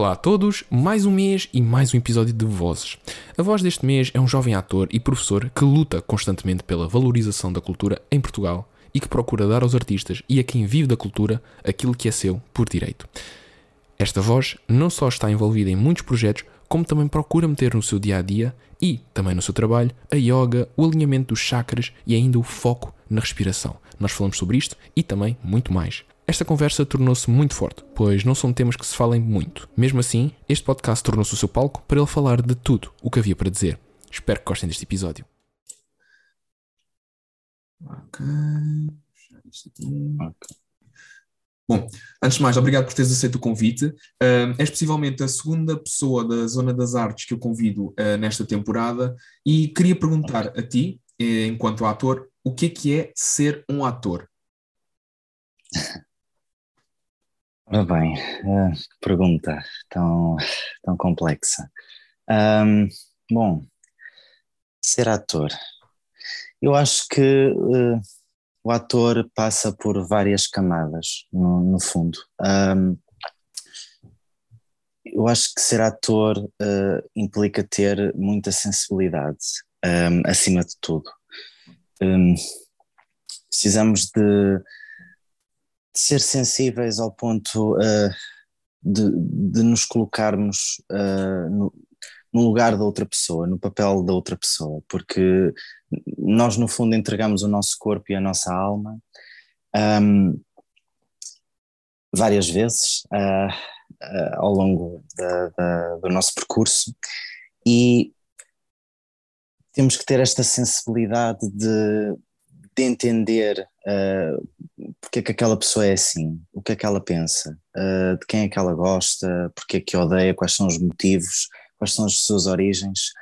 Olá a todos, mais um mês e mais um episódio de Vozes. A voz deste mês é um jovem ator e professor que luta constantemente pela valorização da cultura em Portugal e que procura dar aos artistas e a quem vive da cultura aquilo que é seu por direito. Esta voz não só está envolvida em muitos projetos, como também procura meter no seu dia a dia e também no seu trabalho a yoga, o alinhamento dos chakras e ainda o foco na respiração. Nós falamos sobre isto e também muito mais. Esta conversa tornou-se muito forte, pois não são temas que se falem muito. Mesmo assim, este podcast tornou-se o seu palco para ele falar de tudo o que havia para dizer. Espero que gostem deste episódio. Ok. Bom, antes de mais, obrigado por teres aceito o convite. Uh, és possivelmente a segunda pessoa da Zona das Artes que eu convido uh, nesta temporada e queria perguntar a ti, eh, enquanto ator, o que é que é ser um ator? Ora bem, uh, que pergunta tão, tão complexa. Um, bom, ser ator. Eu acho que uh, o ator passa por várias camadas, no, no fundo. Um, eu acho que ser ator uh, implica ter muita sensibilidade, um, acima de tudo. Um, precisamos de de ser sensíveis ao ponto uh, de, de, nos colocarmos uh, no, no, lugar da outra pessoa, no papel da outra pessoa, porque nós, no fundo, entregamos o nosso corpo e a nossa alma um, várias vezes uh, ao longo da, da, do nosso percurso e temos que ter esta sensibilidade de, de entender uh, porque é que aquela pessoa é assim, o que é que ela pensa, uh, de quem é que ela gosta, porque é que odeia, quais são os motivos, quais são as suas origens.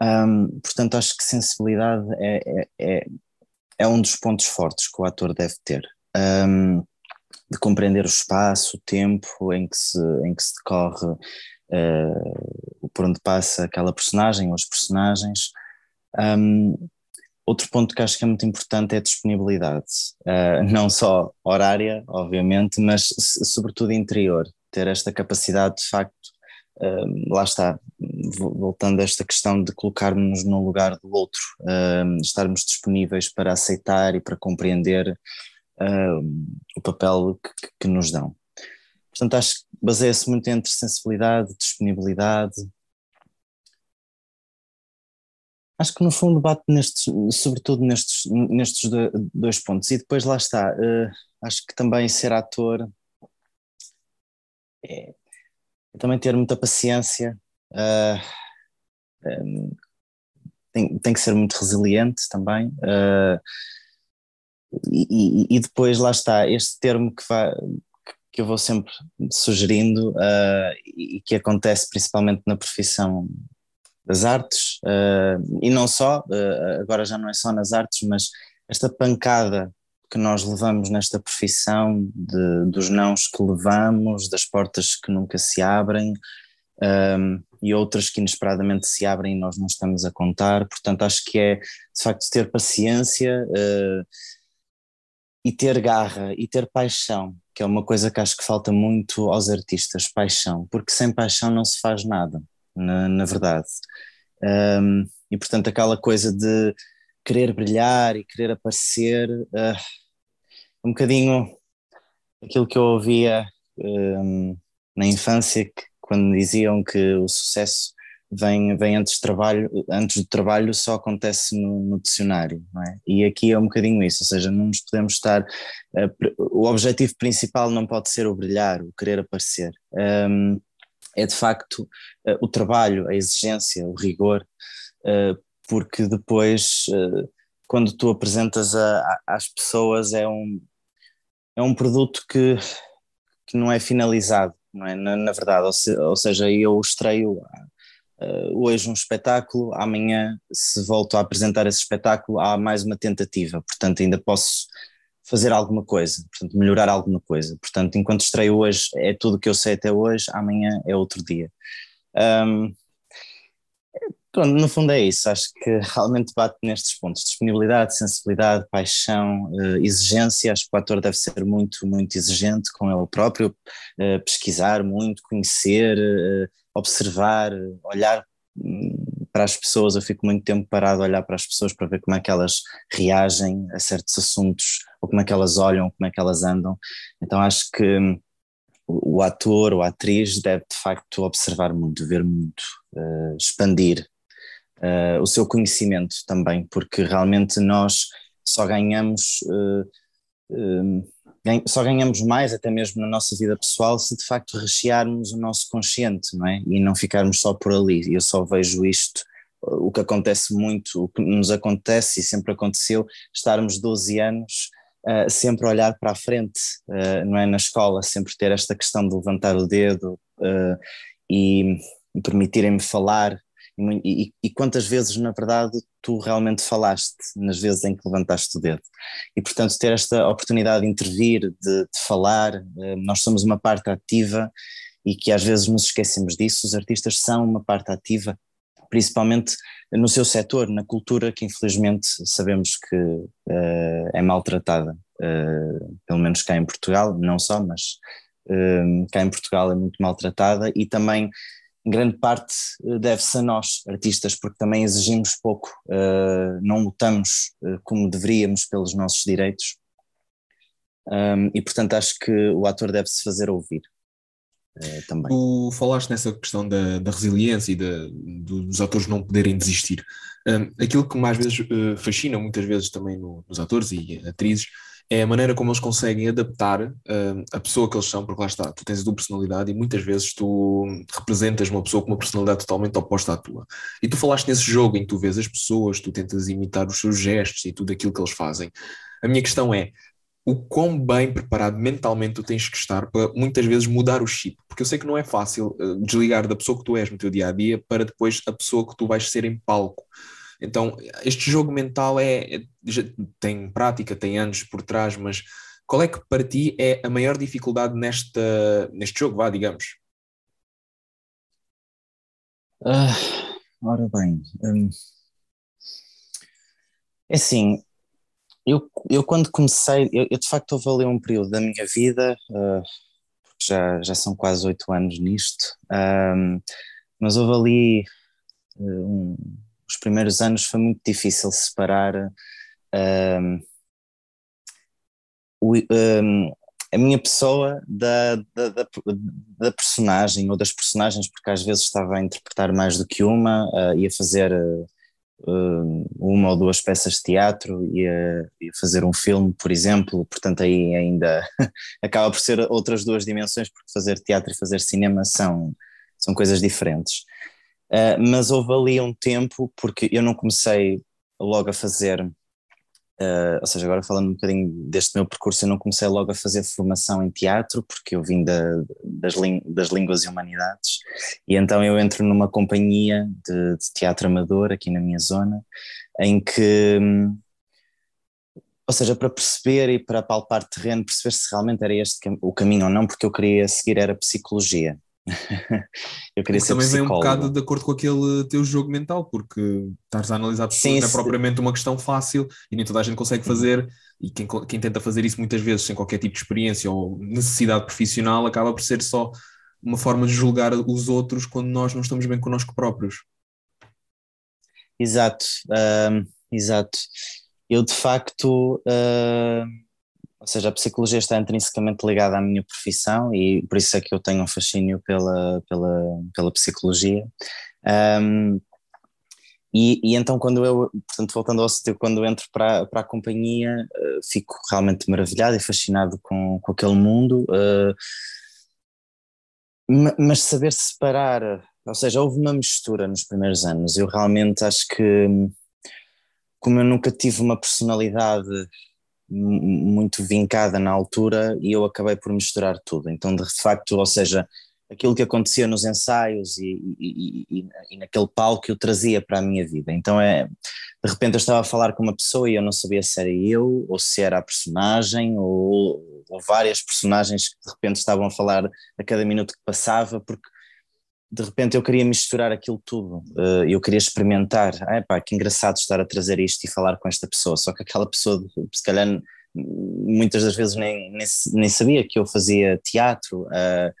Um, portanto, acho que sensibilidade é, é, é, é, um dos pontos fortes que o ator deve ter. Um, de compreender o espaço, o tempo em que se, em que se decorre, uh, por onde passa aquela personagem ou os personagens. Um, Outro ponto que acho que é muito importante é a disponibilidade, uh, não só horária, obviamente, mas sobretudo interior, ter esta capacidade de facto, uh, lá está, voltando a esta questão de colocarmos no lugar do outro, uh, estarmos disponíveis para aceitar e para compreender o papel que, que, nos dão. Portanto, acho que baseia-se muito entre sensibilidade, disponibilidade, Acho que no fundo bate nestes, sobretudo nestes, nestes dois pontos. E depois lá está, uh, acho que também ser ator é, é também ter muita paciência, uh, eh, um, tem, tem que ser muito resiliente também. Uh, e, e, depois lá está, este termo que, vai, que eu vou sempre sugerindo e que acontece principalmente na profissão das artes, uh, e não só, uh, agora já não é só nas artes, mas esta pancada que nós levamos nesta profissão, de, dos nãos que levamos, das portas que nunca se abrem, um, eh, e outras que inesperadamente se abrem e nós não estamos a contar, portanto acho que é de facto ter paciência uh, e ter garra e ter paixão, que é uma coisa que acho que falta muito aos artistas, paixão, porque sem paixão não se faz nada na, na verdade. Um, e portanto, aquela coisa de querer brilhar e querer aparecer, uh, um bocadinho aquilo que eu ouvia um, na infância, que, quando diziam que o sucesso vem, vem antes, de trabalho, antes do trabalho só acontece no, no dicionário, é? E aqui é um bocadinho isso, ou seja, não nos podemos estar. Uh, o objetivo principal não pode ser o brilhar, o querer aparecer. Um, é de facto uh, o trabalho, a exigência, o rigor, uh, porque depois, uh, quando tu apresentas a, às pessoas, é um, é um produto que, que não é finalizado, não é? Na, na verdade, ou, se, ou, seja, eu estreio hoje um espetáculo, amanhã, se volto a apresentar esse espetáculo, há mais uma tentativa, portanto, ainda posso fazer alguma coisa, portanto, melhorar alguma coisa. Portanto, enquanto estreio hoje é tudo o que eu sei até hoje, amanhã é outro dia. Um, Pronto, no fundo é isso, acho que realmente bate nestes pontos, disponibilidade, sensibilidade, paixão, uh, exigência, acho que o ator deve ser muito, muito exigente com ele próprio, uh, pesquisar muito, conhecer, uh, observar, olhar hum, para as pessoas, eu fico muito tempo parado a olhar para as pessoas para ver como é que elas reagem a certos assuntos, ou como é que elas olham, como é que elas andam, então acho que hum, o ator ou a atriz deve de facto observar muito, ver muito, expandir uh, o seu conhecimento também, porque realmente nós só ganhamos. Uh, só ganhamos mais, até mesmo na nossa vida pessoal, se de facto rechearmos o nosso consciente, não é? E não ficarmos só por ali. Eu só vejo isto, o que acontece muito, o que nos acontece e sempre aconteceu, estarmos 12 anos uh, sempre a olhar para a frente, uh, não é? Na escola, sempre ter esta questão de levantar o dedo uh, e, permitirem-me falar e, e, quantas vezes, na verdade, tu realmente falaste nas vezes em que levantaste o dedo. E, portanto, ter esta oportunidade de intervir, de, de falar, eh, nós somos uma parte ativa e que às vezes nos esquecemos disso. Os artistas são uma parte ativa, principalmente no seu setor, na cultura, que infelizmente sabemos que uh, é maltratada, uh, pelo menos cá em Portugal, não só, mas uh, cá em Portugal é muito maltratada e também em grande parte eh, deve-se a nós, artistas, porque também exigimos pouco, uh, não lutamos uh, como deveríamos pelos nossos direitos. E portanto acho que o ator deve-se fazer ouvir também. Tu falaste nessa questão da, da resiliência e da, dos atores não poderem desistir. Aquilo que mais vezes fascina, muitas vezes também no, nos atores e atrizes, é a maneira como eles conseguem adaptar uh, a pessoa que eles são, porque lá está, tu tens a tua personalidade e muitas vezes tu representas uma pessoa com uma personalidade totalmente oposta à tua. E tu falaste nesse jogo em que tu vês as pessoas, tu tentas imitar os seus gestos e tudo aquilo que eles fazem. A minha questão é, o quão bem preparado mentalmente tu tens que estar para muitas vezes mudar o chip, porque eu sei que não é fácil uh, desligar da pessoa que tu és no teu dia a dia para depois a pessoa que tu vais ser em palco. Então, este jogo mental é, é tem prática, tem anos por trás, mas qual é que para ti é a maior dificuldade nesta, neste jogo, vá, digamos? Uh, ora bem, um, é assim, eu, eu quando comecei, eu, eu, de facto houve ali um período da minha vida, uh, já, já são quase oito anos nisto, um, mas houve ali uh, um, os primeiros anos foi muito difícil separar um, o, um, a minha pessoa da, da, da, da, personagem ou das personagens, porque às vezes estava a interpretar mais do que uma, uh, ia fazer uh, uma ou duas peças de teatro, ia, ia fazer um filme, por exemplo, portanto aí ainda acaba por ser outras duas dimensões, porque fazer teatro e fazer cinema são, são coisas diferentes. Uh, mas houve ali um tempo, porque eu não comecei logo a fazer, uh, ou seja, agora falando um bocadinho deste meu percurso, eu não comecei logo a fazer formação em teatro, porque eu vim da, das, das línguas e humanidades, e então eu entro numa companhia de, de teatro amador aqui na minha zona, em que. Ou seja, para perceber e para palpar terreno, perceber se realmente era este o caminho ou não, porque eu queria seguir era psicologia eu queria ser também vem um bocado de acordo com aquele teu jogo mental, porque estás a analisar pessoas Sim, não é propriamente uma questão fácil e nem toda a gente consegue fazer, e quem, quem tenta fazer isso muitas vezes sem qualquer tipo de experiência ou necessidade profissional acaba por ser só uma forma de julgar os outros quando nós não estamos bem connosco próprios. Exato, um, exato. Eu de facto. Uh ou seja, a psicologia está intrinsecamente ligada à minha profissão e por isso é que eu tenho um fascínio pela, pela, pela psicologia. Um, e, e, então quando eu, portanto voltando ao sítio, quando eu entro para, para a companhia, uh, fico realmente maravilhado e fascinado com, com aquele mundo, uh, mas saber separar, ou seja, houve uma mistura nos primeiros anos, eu realmente acho que como eu nunca tive uma personalidade muito vincada na altura e eu acabei por misturar tudo. Então, de facto, ou seja, aquilo que acontecia nos ensaios e, e, e, e, naquele palco eu trazia para a minha vida. Então, é, de repente, eu estava a falar com uma pessoa e eu não sabia se era eu ou se era a personagem ou, ou várias personagens que de repente estavam a falar a cada minuto que passava, porque de repente eu queria misturar aquilo tudo, uh, eu queria experimentar, ah, pá, que engraçado estar a trazer isto e falar com esta pessoa, só que aquela pessoa, se calhar, muitas das vezes nem, nem, nem sabia que eu fazia teatro, uh,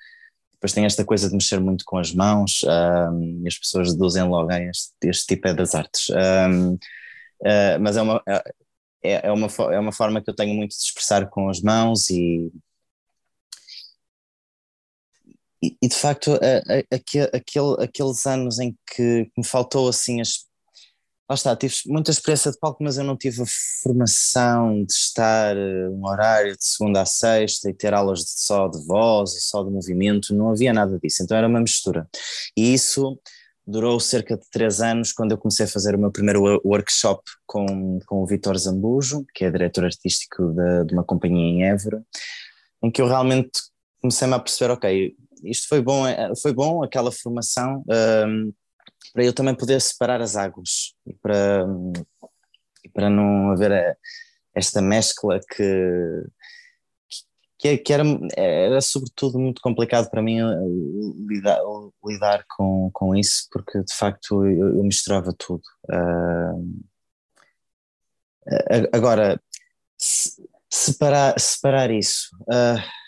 depois tem esta coisa de mexer muito com as mãos, uh, e as pessoas deduzem logo, ah, este, este tipo é das artes, mas é uma, é, é, uma, é uma forma que eu tenho muito de expressar com as mãos e e, de facto, a, a, aquele, aqueles anos em que me faltou assim as. Lá está, tive muita experiência de palco, mas eu não tive a formação de estar eh, um horário de segunda a sexta e ter aulas de, só de voz e só de movimento, não havia nada disso, então era uma mistura. E isso durou cerca de três anos quando eu comecei a fazer o meu primeiro workshop com, com o Vitor Zambujo, que é diretor artístico de, de uma companhia em Évora, em que eu realmente comecei-me a perceber, ok, isto foi bom, é, foi bom aquela formação um, para eu também poder separar as águas e para, e para não haver eh, esta mescla que, que, que, era, era sobretudo muito complicado para mim eh, lidar, lidar com, com isso, porque de facto eu, eu misturava tudo. Uh, agora, separar, separar isso. Uh,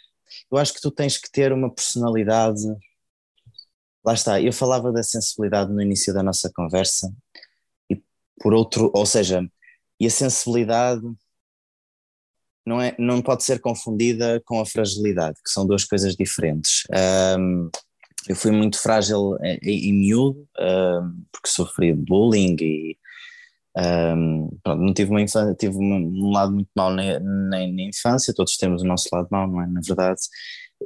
eu acho que tu tens que ter uma personalidade. Lá está, eu falava da sensibilidade no início da nossa conversa, e por outro, ou seja, e a sensibilidade não, é, não pode ser confundida com a fragilidade, que são duas coisas diferentes. Um, eu fui muito frágil em, em miúdo, um, porque sofri bullying e um, pronto, não tive uma infância, tive um, lado muito mau na, na, na, infância, todos temos o nosso lado mau, não é? Na verdade,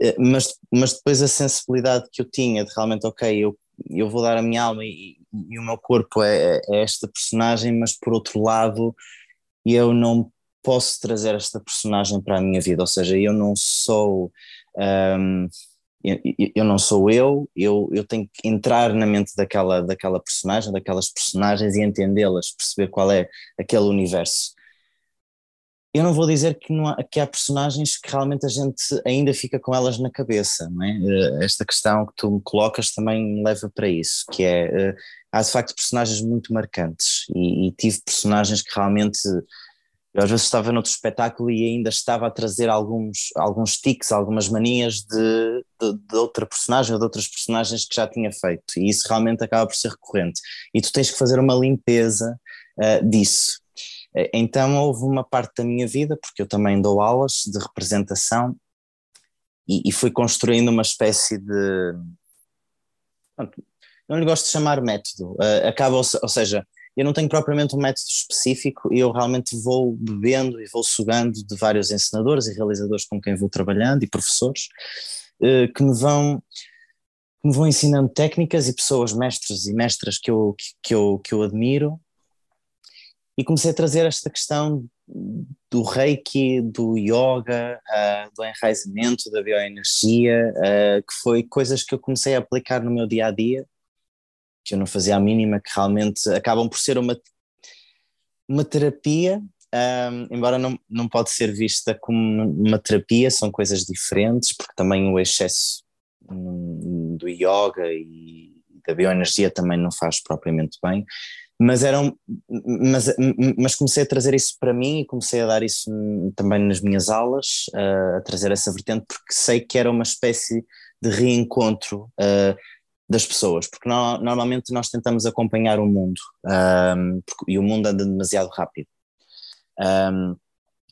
eh, mas, mas depois a sensibilidade que eu tinha de realmente, ok, eu, eu vou dar a minha alma e, e o meu corpo é, é, esta personagem, mas por outro lado, eu não posso trazer esta personagem para a minha vida, ou seja, eu não sou. Um, eu, não sou eu, eu, eu tenho que entrar na mente daquela, daquela personagem, daquelas personagens e entendê-las, perceber qual é aquele universo. Eu não vou dizer que, não há, que há personagens que realmente a gente ainda fica com elas na cabeça, não é? Eh, esta questão que tu me colocas também me leva para isso, que é, eh, há de facto personagens muito marcantes e, e tive personagens que realmente eu às vezes estava noutro espetáculo e ainda estava a trazer alguns, alguns tics, algumas manias de, de, de, outra personagem ou de outras personagens que já tinha feito, e isso realmente acaba por ser recorrente. E tu tens que fazer uma limpeza uh, disso. Uh, então houve uma parte da minha vida, porque eu também dou aulas de representação, e, e fui construindo uma espécie de. Não lhe gosto de chamar método, uh, acaba, ou seja, eu não tenho propriamente um método específico, eu realmente vou bebendo e vou sugando de vários ensinadores e realizadores com quem vou trabalhando e professores eh, que me vão que me vão ensinando técnicas e pessoas mestres e mestras que eu, que, eu, que eu admiro. E comecei a trazer esta questão do reiki, do yoga, uh, do enraizamento, da bioenergia, uh, que foi coisas que eu comecei a aplicar no meu dia a dia que eu não fazia a mínima, que realmente acabam por ser uma, uma terapia, um, embora não, não pode ser vista como uma terapia, são coisas diferentes, porque também o excesso um, do yoga e da bioenergia também não faz propriamente bem, mas eram mas, mas comecei a trazer isso para mim e comecei a dar isso também nas minhas aulas, uh, a trazer essa vertente, porque sei que era uma espécie de reencontro uh, das pessoas, porque no, normalmente nós tentamos acompanhar o mundo um, e o mundo anda demasiado rápido. Um,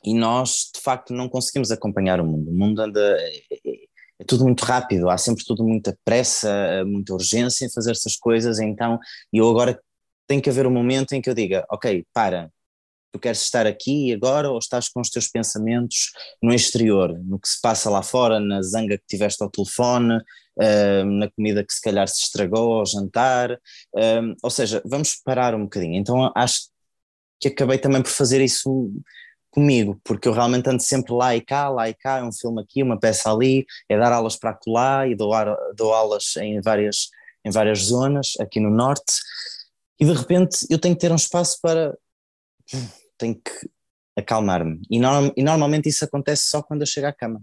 e nós, de facto, não conseguimos acompanhar o mundo. O mundo anda. É, é, é tudo muito rápido, há sempre tudo muita pressa, muita urgência em fazer essas coisas. Então, eu agora tem que haver um momento em que eu diga: ok, para, tu queres estar aqui e agora ou estás com os teus pensamentos no exterior, no que se passa lá fora, na zanga que tiveste ao telefone, na comida que se calhar se estragou ao jantar, ou seja, vamos parar um bocadinho. Então acho que acabei também por fazer isso comigo, porque eu realmente ando sempre lá e cá, lá e cá, é um filme aqui, uma peça ali, é dar aulas para acolá e dou, dou aulas em várias, em várias zonas aqui no norte, e de repente eu tenho que ter um espaço para tenho que acalmar-me. E, norm, e, normalmente isso acontece só quando eu chego à cama.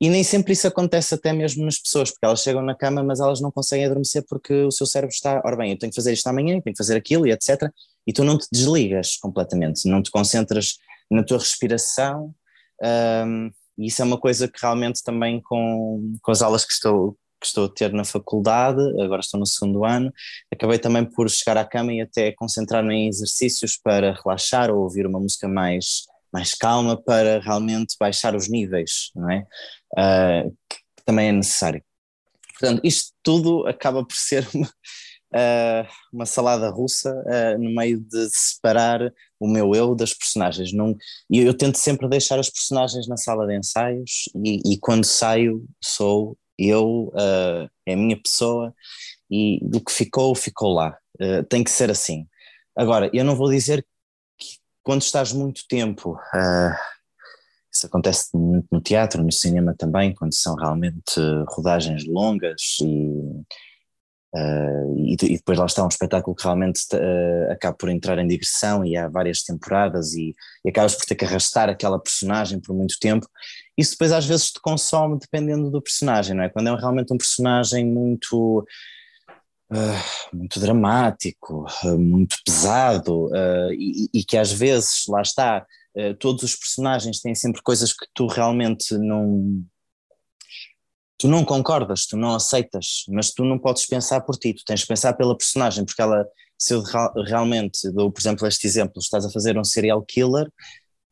e nem sempre isso acontece até mesmo nas pessoas, porque elas chegam na cama, mas elas não conseguem adormecer porque o seu cérebro está, ora bem, eu tenho que fazer isto amanhã, tenho que fazer aquilo e etc. E tu não te desligas completamente, não te concentras na tua respiração. Um, e isso é uma coisa que realmente também com, com as aulas que estou, que estou a ter na faculdade, agora estou no segundo ano, acabei também por chegar à cama e até concentrar-me em exercícios para relaxar ou ouvir uma música mais, mais calma para realmente baixar os níveis, não é? Uh, que também é necessário. Portanto, isto tudo acaba por ser uma, uh, uma salada russa uh, no meio de separar o meu eu das personagens. Não, e eu tento sempre deixar as personagens na sala de ensaios e, e quando saio sou eu, uh, é a minha pessoa e do que ficou, ficou lá. Uh, tem que ser assim. Agora, eu não vou dizer que quando estás muito tempo, uh, isso acontece muito no teatro, no cinema também, quando são realmente rodagens longas e e, e, depois lá está um espetáculo que realmente acaba por entrar em digressão e há várias temporadas e, e, acabas por ter que arrastar aquela personagem por muito tempo. Isso depois às vezes te consome dependendo do personagem, não é? Quando é realmente um personagem muito. Uh, muito dramático, muito pesado e, e, que às vezes, lá está, todos os personagens têm sempre coisas que tu realmente não, tu não concordas, tu não aceitas, mas tu não podes pensar por ti, tu tens de pensar pela personagem, porque ela, se eu realmente dou, por exemplo, este exemplo, estás a fazer um serial killer,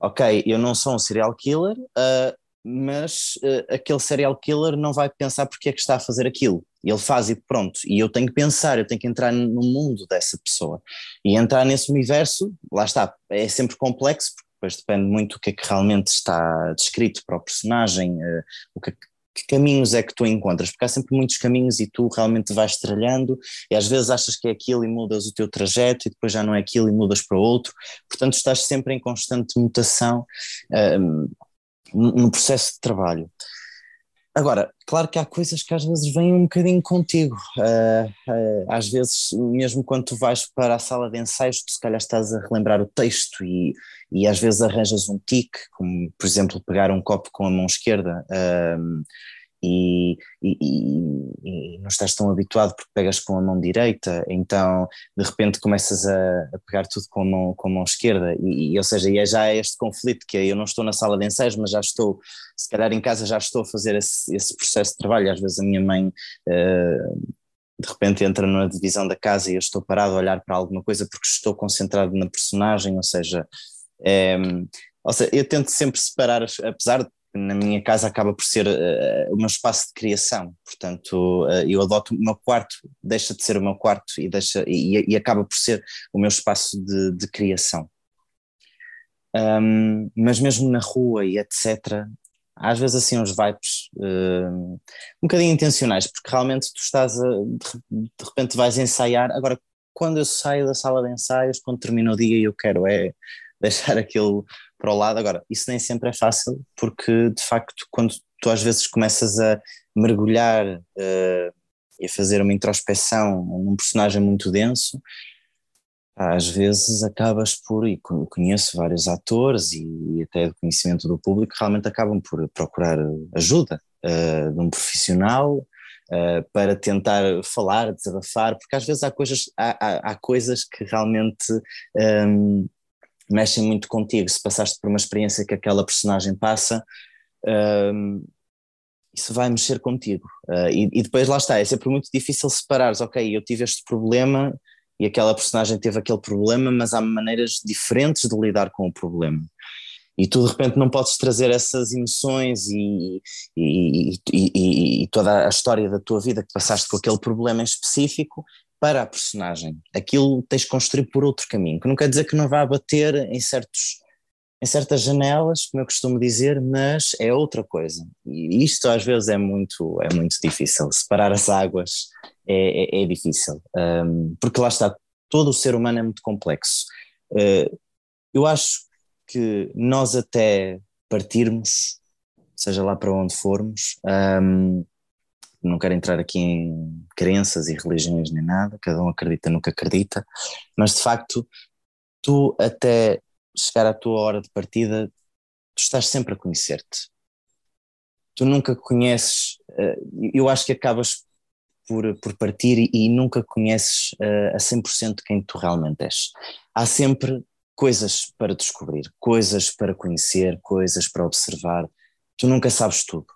ok, eu não sou um serial killer, uh, mas uh, aquele serial killer não vai pensar porque é que está a fazer aquilo. Ele faz e pronto. E eu tenho que pensar, eu tenho que entrar no mundo dessa pessoa. E entrar nesse universo, lá está, é sempre complexo, porque depois depende muito do que é que realmente está descrito para o personagem, uh, o que, é que caminhos é que tu encontras? Porque há sempre muitos caminhos e tu realmente vais tralhando e às vezes achas que é aquilo e mudas o teu trajeto e depois já não é aquilo e mudas para outro. Portanto, estás sempre em constante mutação um, no processo de trabalho. Agora, claro que há coisas que às vezes vêm um bocadinho contigo. Uh, uh, às vezes, mesmo quando tu vais para a sala de ensaios, tu se calhar estás a relembrar o texto e, e às vezes arranjas um tique, como por exemplo pegar um copo com a mão esquerda. E, e, e, não estás tão habituado porque pegas com a mão direita, então de repente começas a, a pegar tudo com a mão, com a mão esquerda, e, ou seja, é já este conflito que é, eu não estou na sala de ensaios, mas já estou, se calhar em casa já estou a fazer esse, esse processo de trabalho, às vezes a minha mãe uh, de repente entra na divisão da casa e eu estou parado a olhar para alguma coisa porque estou concentrado na personagem, ou seja, é, ou seja, eu tento sempre separar, apesar de na minha casa acaba por ser uh, o meu espaço de criação, portanto uh, eu adoto o meu quarto, deixa de ser o meu quarto e, deixa, e, e acaba por ser o meu espaço de, de criação. Um, mas mesmo na rua e etc., às vezes assim uns vibes uh, um bocadinho intencionais, porque realmente tu estás a, de, de repente vais ensaiar, agora quando eu saio da sala de ensaios, quando termina o dia e eu quero é deixar aquilo para o lado. Agora, isso nem sempre é fácil, porque de facto, quando tu às vezes começas a mergulhar uh, e a fazer uma introspeção num personagem muito denso, às vezes acabas por, e conheço vários atores e, até do conhecimento do público, realmente acabam por procurar ajuda uh, de um profissional uh, para tentar falar, desabafar, porque às vezes há coisas, há, há, há coisas que realmente um, mexem muito contigo. Se passaste por uma experiência que aquela personagem passa, um, isso vai mexer contigo. Uh, e, e, depois lá está, é sempre muito difícil separares, ok, eu tive este problema e aquela personagem teve aquele problema, mas há maneiras diferentes de lidar com o problema. E tu de repente não podes trazer essas emoções e, e, e, toda a história da tua vida que passaste com aquele problema em específico para a personagem. Aquilo tens de construir por outro caminho, que não quer dizer que não vá bater em, certos, em certas janelas, como eu costumo dizer, mas é outra coisa. E isto às vezes é muito, é muito difícil. Separar as águas é, é, é difícil, um, porque lá está, todo o ser humano é muito complexo. Uh, eu acho que nós até partirmos, seja lá para onde formos, um, não quero entrar aqui em crenças e religiões nem nada, cada um acredita no que acredita, mas de facto, tu até chegar à tua hora de partida, tu estás sempre a conhecer-te. tu nunca conheces, uh, eu acho que acabas por, por partir e, nunca conheces uh, a 100% quem tu realmente és. Há sempre coisas para descobrir, coisas para conhecer, coisas para observar. Tu nunca sabes tudo.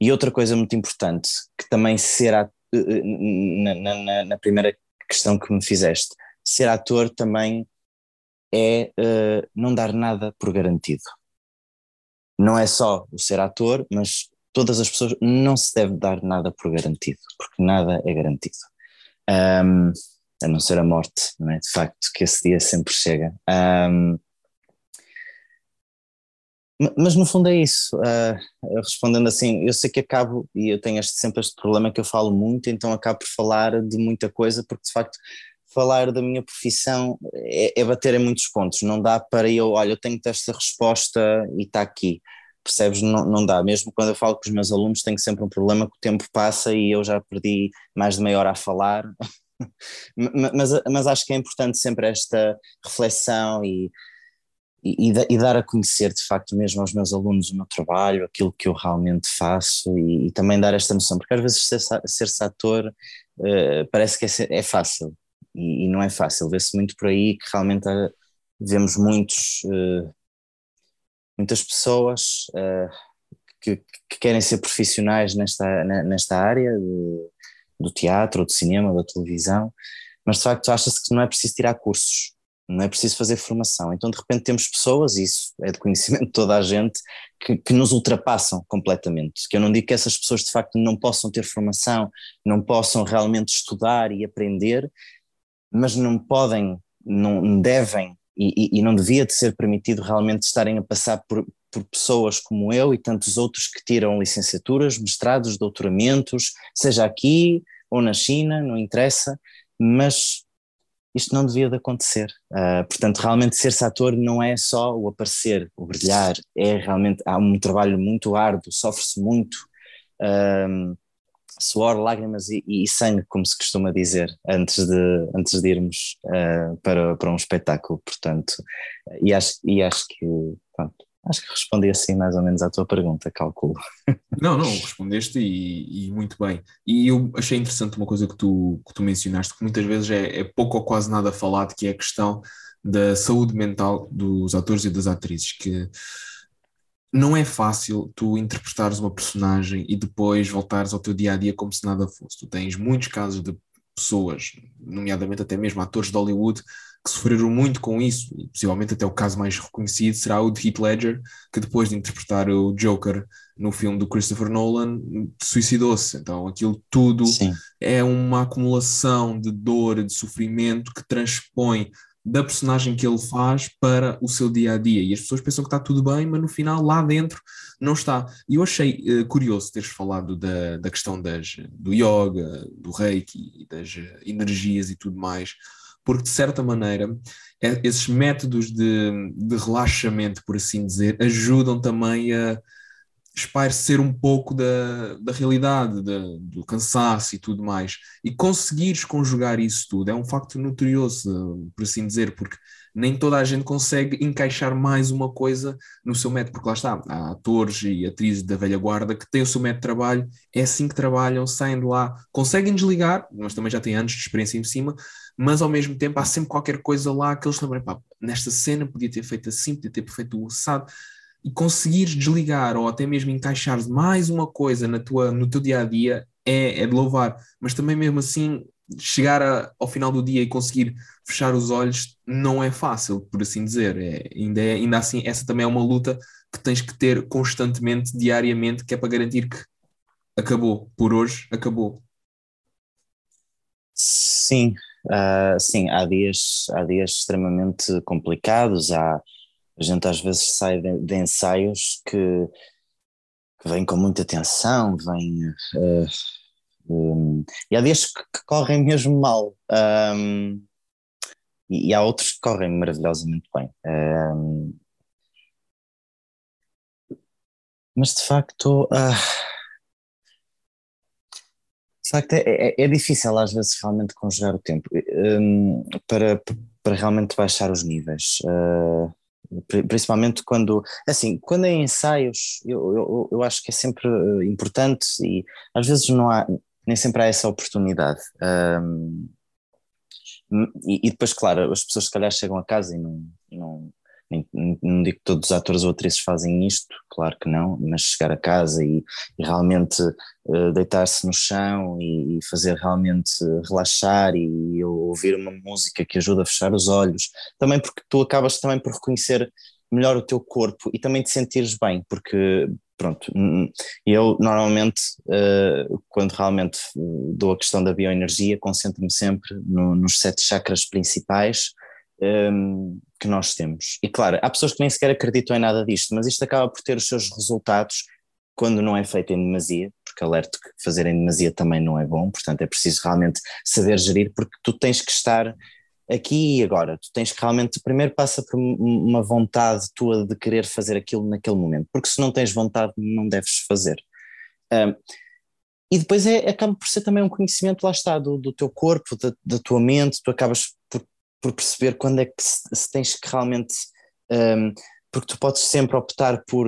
E outra coisa muito importante, que também será na, na, na primeira questão que me fizeste, ser ator também é uh, não dar nada por garantido. Não é só o ser ator, mas todas as pessoas não se deve dar nada por garantido, porque nada é garantido. Um, a não ser a morte, não é? De facto, que esse dia sempre chega. Um, mas no fundo é isso, uh, respondendo assim, eu sei que acabo, e eu tenho este, sempre este problema que eu falo muito, então acabo por falar de muita coisa, porque de facto falar da minha profissão é, é bater em muitos pontos, não dá para eu, olha, eu tenho esta resposta e está aqui, percebes? Não, não dá, mesmo quando eu falo com os meus alunos tenho sempre um problema que o tempo passa e eu já perdi mais de meia hora a falar, mas, mas acho que é importante sempre esta reflexão e e, e, dar a conhecer de facto mesmo aos meus alunos o meu trabalho, aquilo que eu realmente faço e, e também dar esta noção, porque às vezes ser-se ser ator uh, parece que é, é fácil e, e, não é fácil, vê-se muito por aí que realmente há, vemos muitos, uh, muitas pessoas uh, que, que, querem ser profissionais nesta, nesta área de, do teatro, do cinema, da televisão, mas de facto acha-se que não é preciso tirar cursos não é preciso fazer formação. Então, de repente, temos pessoas, e isso é de conhecimento de toda a gente, que, que, nos ultrapassam completamente. Que eu não digo que essas pessoas, de facto, não possam ter formação, não possam realmente estudar e aprender, mas não podem, não devem, e, e, não devia de ser permitido realmente estarem a passar por, por pessoas como eu e tantos outros que tiram licenciaturas, mestrados, doutoramentos, seja aqui ou na China, não interessa, mas isto não devia de acontecer. Uh, portanto, realmente ser-se ator não é só o aparecer, o brilhar, é realmente, há um trabalho muito árduo, sofre-se muito, um, suor, lágrimas e, e, sangue, como se costuma dizer, antes de, antes de irmos uh, para, para um espetáculo, portanto, e acho, e acho que, pronto, Acho que respondi assim mais ou menos à tua pergunta, calculo. Não, não, respondeste e, e muito bem. E eu achei interessante uma coisa que tu, que tu mencionaste, que muitas vezes é, é pouco ou quase nada falado, que é a questão da saúde mental dos atores e das atrizes, que não é fácil tu interpretares uma personagem e depois voltares ao teu dia a dia como se nada fosse. Tu tens muitos casos de pessoas, nomeadamente até mesmo atores de Hollywood, que sofreram muito com isso, e possivelmente até o caso mais reconhecido será o de Heath Ledger, que depois de interpretar o Joker no filme do Christopher Nolan, suicidou-se. Então aquilo tudo Sim. é uma acumulação de dor, de sofrimento que transpõe da personagem que ele faz para o seu dia a dia. E as pessoas pensam que está tudo bem, mas no final, lá dentro, não está. E eu achei uh, curioso teres falado da, da questão das, do yoga, do reiki, das energias e tudo mais, porque de certa maneira é, esses métodos de, de relaxamento, por assim dizer, ajudam também a espairecer um pouco da, da realidade, da, do cansaço e tudo mais. E conseguires conjugar isso tudo é um facto notorioso, por assim dizer, porque nem toda a gente consegue encaixar mais uma coisa no seu método, porque lá está, há atores e atrizes da velha guarda que têm o seu método de trabalho, é assim que trabalham, saem de lá, conseguem desligar, mas também já têm anos de experiência em cima, mas ao mesmo tempo há sempre qualquer coisa lá que eles lembram, pá, nesta cena podia ter feito assim, podia ter feito o assado, e conseguires desligar ou até mesmo encaixar mais uma coisa na tua, no teu dia a dia é, é de louvar, mas também mesmo assim chegar a, ao final do dia e conseguir fechar os olhos não é fácil, por assim dizer. É, ainda, é, ainda assim, essa também é uma luta que tens que ter constantemente, diariamente, que é para garantir que acabou, por hoje acabou. Sim, uh, sim, há dias, há dias extremamente complicados, há, a gente às vezes sai de, de ensaios que, que vêm com muita tensão, vêm... Uh, um, e há dias que, que correm mesmo mal. Um, e, e, há outros que correm maravilhosamente bem. Um, mas de facto, uh, de facto é, é, é, difícil às vezes realmente conjugar o tempo um, para, para realmente baixar os níveis. Uh, Principalmente quando, assim, quando é ensaios, eu, eu, eu acho que é sempre eh, importante e às vezes não há, nem sempre há essa oportunidade. Um, e, e, depois, claro, as pessoas se calhar chegam a casa e não, não, nem, não digo que todos os atores ou atrizes fazem isto, claro que não, mas chegar a casa e, e realmente uh, deitar-se no chão e, e, fazer realmente relaxar e, ouvir uma música que ajuda a fechar os olhos, também porque tu acabas também por reconhecer melhor o teu corpo e também te sentires bem, porque pronto, eu normalmente uh, quando realmente dou a questão da bioenergia concentro-me sempre no, nos sete chakras principais um, que nós temos. E claro, há pessoas que nem sequer acreditam em nada disto, mas isto acaba por ter os seus resultados quando não é feito em demasia, porque alerto que fazer em demasia também não é bom, portanto é preciso realmente saber gerir, porque tu tens que estar aqui e agora, tu tens que realmente, primeiro passa por uma vontade tua de querer fazer aquilo naquele momento, porque se não tens vontade não deves fazer. Um, e depois é, acaba por ser também um conhecimento, lá está, do, do teu corpo, da, da tua mente, tu acabas por por perceber quando é que se, se tens que realmente. Um, porque tu podes sempre optar por,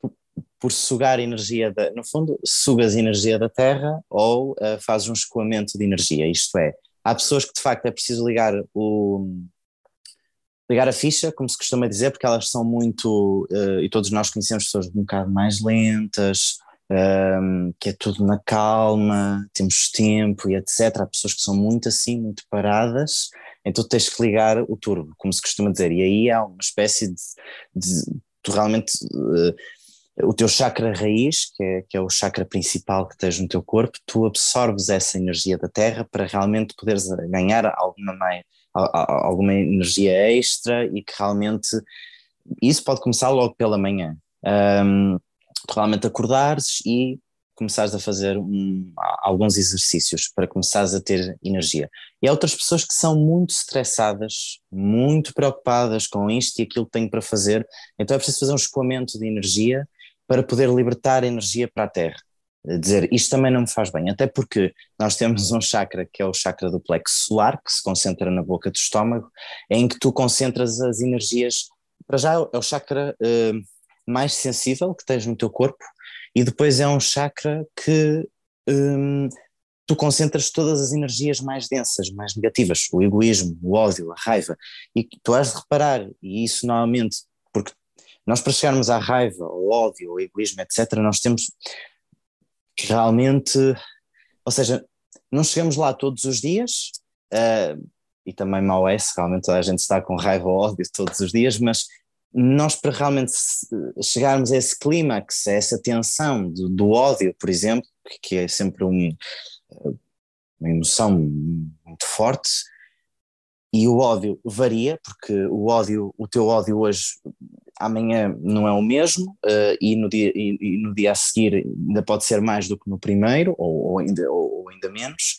por, por sugar energia, da, no fundo, sugas energia da Terra ou uh, fazes um escoamento de energia. Isto é, há pessoas que de facto é preciso ligar o. Ligar a ficha, como se costuma dizer, porque elas são muito, uh, e todos nós conhecemos pessoas um bocado mais lentas, um, que é tudo na calma, temos tempo e etc. Há pessoas que são muito assim, muito paradas, então tens que ligar o turbo, como se costuma dizer, e aí há uma espécie de, de tu realmente uh, o teu chakra raiz, que é, que é o chakra principal que tens no teu corpo, tu absorves essa energia da terra para realmente poderes ganhar alguma, alguma energia extra e que realmente isso pode começar logo pela manhã. Um, realmente acordares e começares a fazer um, alguns exercícios para começares a ter energia. E há outras pessoas que são muito estressadas, muito preocupadas com isto e aquilo que têm para fazer, então é preciso fazer um escoamento de energia para poder libertar energia para a Terra. Dizer, isto também não me faz bem, até porque nós temos um chakra que é o chakra do plexo solar, que se concentra na boca do estômago, em que tu concentras as energias, para já é o chakra uh, mais sensível que tens no teu corpo, e depois é um chakra que hum, tu concentras todas as energias mais densas, mais negativas, o egoísmo, o ódio, a raiva, e tu has de reparar, e isso normalmente, nós para chegarmos à raiva, ao ódio, ao egoísmo, etc., nós temos que realmente, ou seja, não chegamos lá todos os dias, uh, e também mal é se realmente toda a gente está com raiva ou ódio todos os dias, mas nós para realmente chegarmos a esse clímax, a essa tensão do, do, ódio, por exemplo, que é sempre um, uma emoção muito forte, e o ódio varia, porque o ódio, o teu ódio hoje, amanhã não é o mesmo, uh, e, no dia, e, e, no dia a seguir ainda pode ser mais do que no primeiro, ou, ou ainda, ou, ou ainda menos,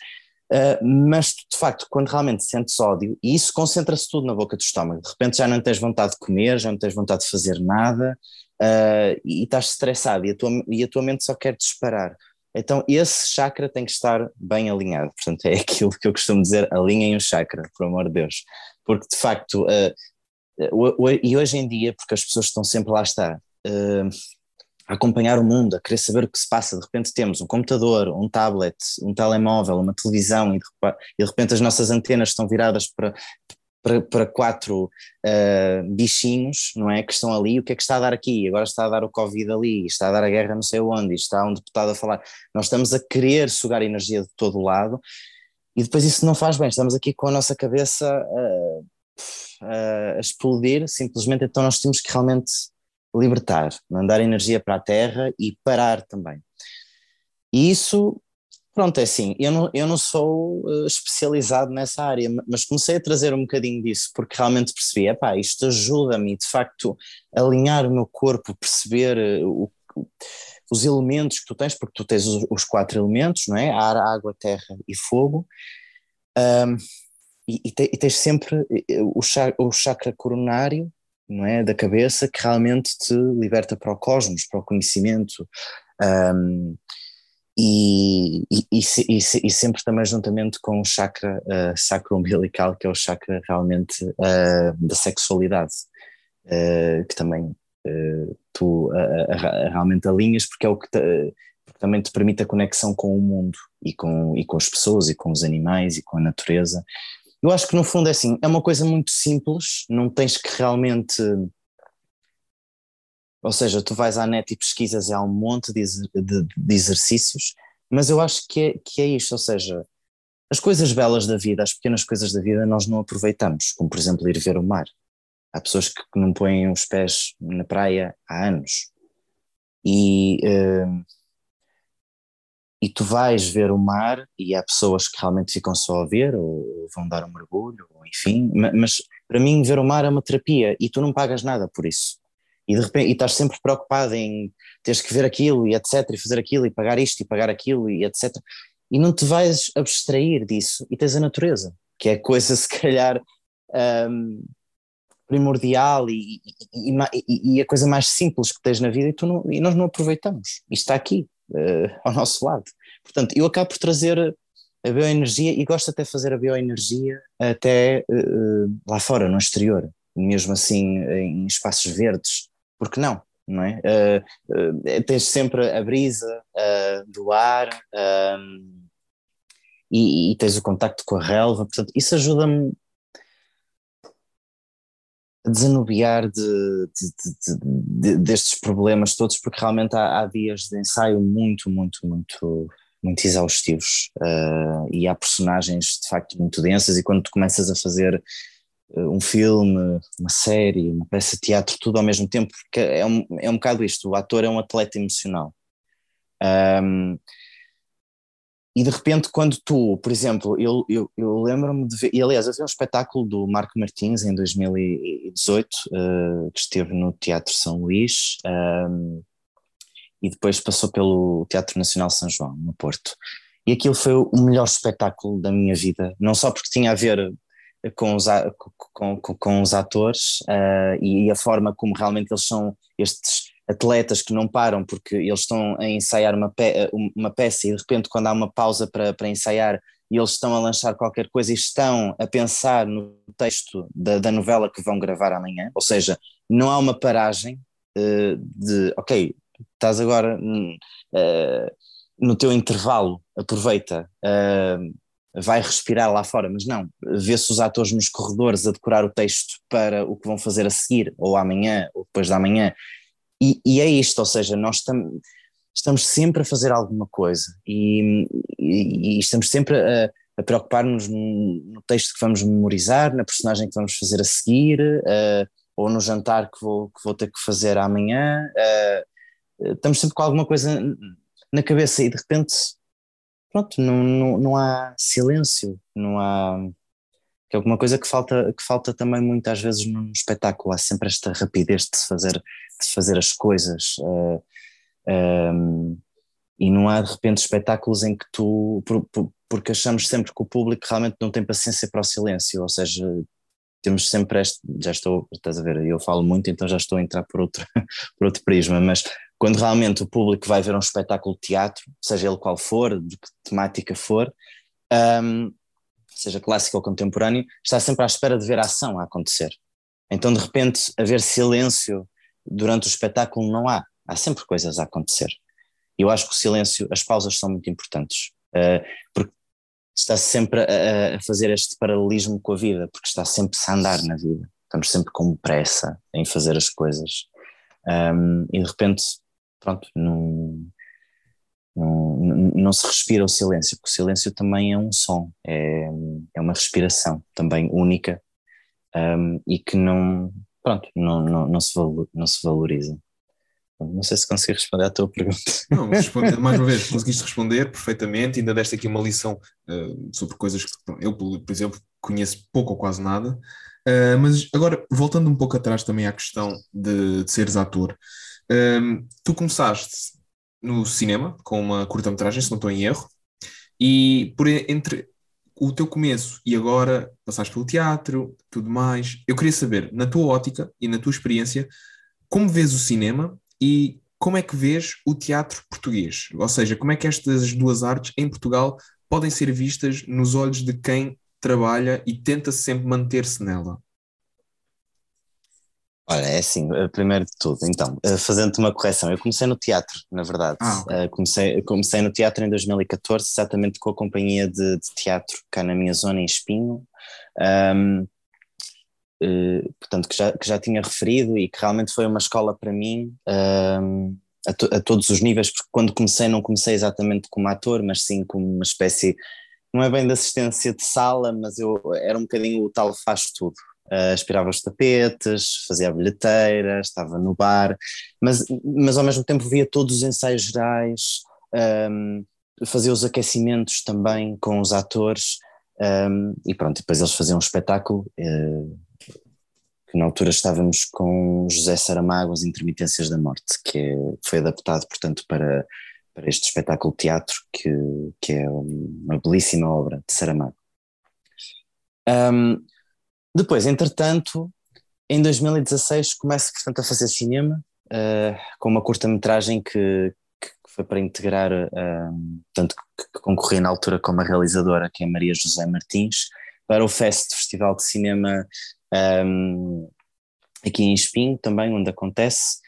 Uh, mas de facto, quando realmente sentes ódio, e isso concentra-se tudo na boca do estômago, de repente já não tens vontade de comer, já não tens vontade de fazer nada, uh, e, estás estressado, e a, tua, e a tua mente só quer disparar. Então esse chakra tem que estar bem alinhado, portanto é aquilo que eu costumo dizer, alinhem o chakra, por amor de Deus, porque de facto, e hoje em dia, porque as pessoas estão sempre lá está, a acompanhar o mundo, a querer saber o que se passa. De repente temos um computador, um tablet, um telemóvel, uma televisão e de, e de repente as nossas antenas estão viradas para, para, para quatro uh, bichinhos, não é? Que estão ali. O que é que está a dar aqui? Agora está a dar o Covid ali, está a dar a guerra não sei onde, está um deputado a falar. Nós estamos a querer sugar energia de todo lado e depois isso não faz bem. Estamos aqui com a nossa cabeça uh, uh, a explodir, simplesmente. Então nós temos que realmente libertar, mandar energia para a Terra e parar também. E isso, pronto, é assim, eu não, eu não sou uh, especializado nessa área, mas comecei a trazer um bocadinho disso, porque realmente percebi, epá, isto ajuda-me, de facto, a alinhar o meu corpo, perceber uh, o, os elementos que tu tens, porque tu tens os, os, quatro elementos, não é? Ar, água, terra e fogo, um, e, e, te, e, tens sempre o, o chakra coronário, não é, da cabeça que realmente te liberta para o cosmos, para o conhecimento. Um, e, e, e, e, sempre também juntamente com o chakra uh, sacro umbilical, que é o chakra realmente uh, da sexualidade. uh, que também uh, tu realmente alinhas, porque é o que te, também te permite a conexão com o mundo e com, e com as pessoas e com os animais e com a natureza. Eu acho que no fundo é assim, é uma coisa muito simples, não tens que realmente. Ou seja, tu vais à net e pesquisas e há um monte de, de, de exercícios, mas eu acho que é, que é isto, ou seja, as coisas belas da vida, as pequenas coisas da vida, nós não aproveitamos, como por exemplo ir ver o mar. Há pessoas que, não põem os pés na praia há anos. E. Uh, e tu vais ver o mar e há pessoas que realmente ficam só a ver ou, vão dar um mergulho, ou enfim, mas para mim ver o mar é uma terapia e tu não pagas nada por isso. E de repente e estás sempre preocupado em teres que ver aquilo e etc, e fazer aquilo e pagar isto e pagar aquilo e etc. E não te vais abstrair disso e tens a natureza, que é coisa se calhar um, primordial e, e, e, e, a coisa mais simples que tens na vida e, tu não, e nós não aproveitamos. Isto está aqui uh, ao nosso lado. Portanto, eu acabo por trazer a bioenergia e gosto até de fazer a bioenergia até uh, lá fora, no exterior, mesmo assim em espaços verdes, porque não? Não é? Uh, uh, tens sempre a brisa do ar e, e, tens o contacto com a relva, portanto, isso ajuda-me desanuviar de, de, de, destes problemas todos, porque realmente há, há, dias de ensaio muito, muito, muito, muito exaustivos uh, e há personagens de facto muito densas. E quando tu começas a fazer uh, um filme, uma série, uma peça de teatro, tudo ao mesmo tempo, porque é um, é um bocado isto: o ator é um atleta emocional. Um, e de repente, quando tu, por exemplo, eu, eu, eu lembro-me de ver, e aliás, eu vi um espetáculo do Marco Martins em 2018, uh, eh, que esteve no Teatro São Luís, um, ehm, e depois passou pelo Teatro Nacional São João, no Porto. E aquilo foi o melhor espetáculo da minha vida, não só porque tinha a ver com os, com, com, com os atores uh, e a forma como realmente eles são estes atletas que não param porque eles estão a ensaiar uma, pe uma peça e de repente quando há uma pausa para, para ensaiar e eles estão a lançar qualquer coisa e estão a pensar no texto da, da novela que vão gravar amanhã, ou seja, não há uma paragem uh, de, ok, estás agora uh, no teu intervalo, aproveita, uh, vai respirar lá fora, mas não, vê-se os atores nos corredores a decorar o texto para o que vão fazer a seguir, ou amanhã, ou depois da manhã, e, e é isto, ou seja, nós tam, estamos sempre a fazer alguma coisa e, e, e estamos sempre a, a preocupar-nos no texto que vamos memorizar, na personagem que vamos fazer a seguir, uh, ou no jantar que vou, que vou ter que fazer amanhã. Uh, estamos sempre com alguma coisa na cabeça e de repente, pronto, não, não, não há silêncio, não há. Que é alguma coisa que falta, que falta também muitas vezes no espetáculo, há sempre esta rapidez de fazer de fazer as coisas. Uh, eh, um, ehm, e não há de repente espetáculos em que tu. Por, por, porque achamos sempre que o público realmente não tem paciência para o silêncio, ou seja, temos sempre este. Já estou, estás a ver, eu falo muito, então já estou a entrar por outro, por outro prisma, mas quando realmente o público vai ver um espetáculo de teatro, seja ele qual for, de que temática for, um, ehm, seja clássico ou contemporâneo, está sempre à espera de ver a ação a acontecer. Então, de repente, haver silêncio durante o espetáculo não há, há sempre coisas a acontecer. Eu acho que o silêncio, as pausas são muito importantes, uh, porque está sempre a, fazer este paralelismo com a vida, porque está sempre a andar na vida, estamos sempre com pressa em fazer as coisas. E de repente, pronto, não, não, se respira o silêncio, porque o silêncio também é um som, é, é uma respiração também única um, e que não, pronto, não, não, não, se, não se valoriza. Não sei se consegui responder à tua pergunta. Não, mas mais uma vez, conseguiste responder perfeitamente, ainda deste aqui uma lição uh, sobre coisas que eu, por exemplo, conheço pouco ou quase nada. Uh, mas agora, voltando um pouco atrás também à questão de, de seres ator, uh, tu começaste no cinema com uma curta-metragem, se não estou em erro, e por entre o teu começo e agora passaste pelo teatro, tudo mais. Eu queria saber, na tua ótica e na tua experiência, como vês o cinema e como é que vês o teatro português? Ou seja, como é que estas duas artes em Portugal podem ser vistas nos olhos de quem trabalha e tenta sempre manter-se nela? Olha, é assim, eh, primeiro de tudo, então, eh, fazendo uma correção, eu comecei no teatro, na verdade. Ah, okay. comecei, comecei no teatro em 2014, exatamente com a companhia de, de teatro cá na minha zona, em Espinho. Um, uh, portanto, que já, que já tinha referido e que realmente foi uma escola para mim um, a, to, a, todos os níveis, porque quando comecei, não comecei exatamente como ator, mas sim como uma espécie, não é bem de assistência de sala, mas eu era um bocadinho o tal faz tudo uh, aspirava os tapetes, fazia a bilheteira, estava no bar, mas, mas ao mesmo tempo via todos os ensaios gerais, um, fazia os aquecimentos também com os atores, um, e pronto, depois eles faziam um espetáculo. Uh, que na altura estávamos com José Saramago, As Intermitências da Morte, que é, foi adaptado, portanto, para, para este espetáculo teatro, que, que é uma belíssima obra de Saramago. Um, depois, entretanto, em 2016 começo portanto, a fazer cinema uh, com uma curta-metragem que, que, foi para integrar, uh, portanto, que, que concorri na altura como a realizadora, que é Maria José Martins, para o FEST, Festival de Cinema um, aqui em Espinho também, onde acontece.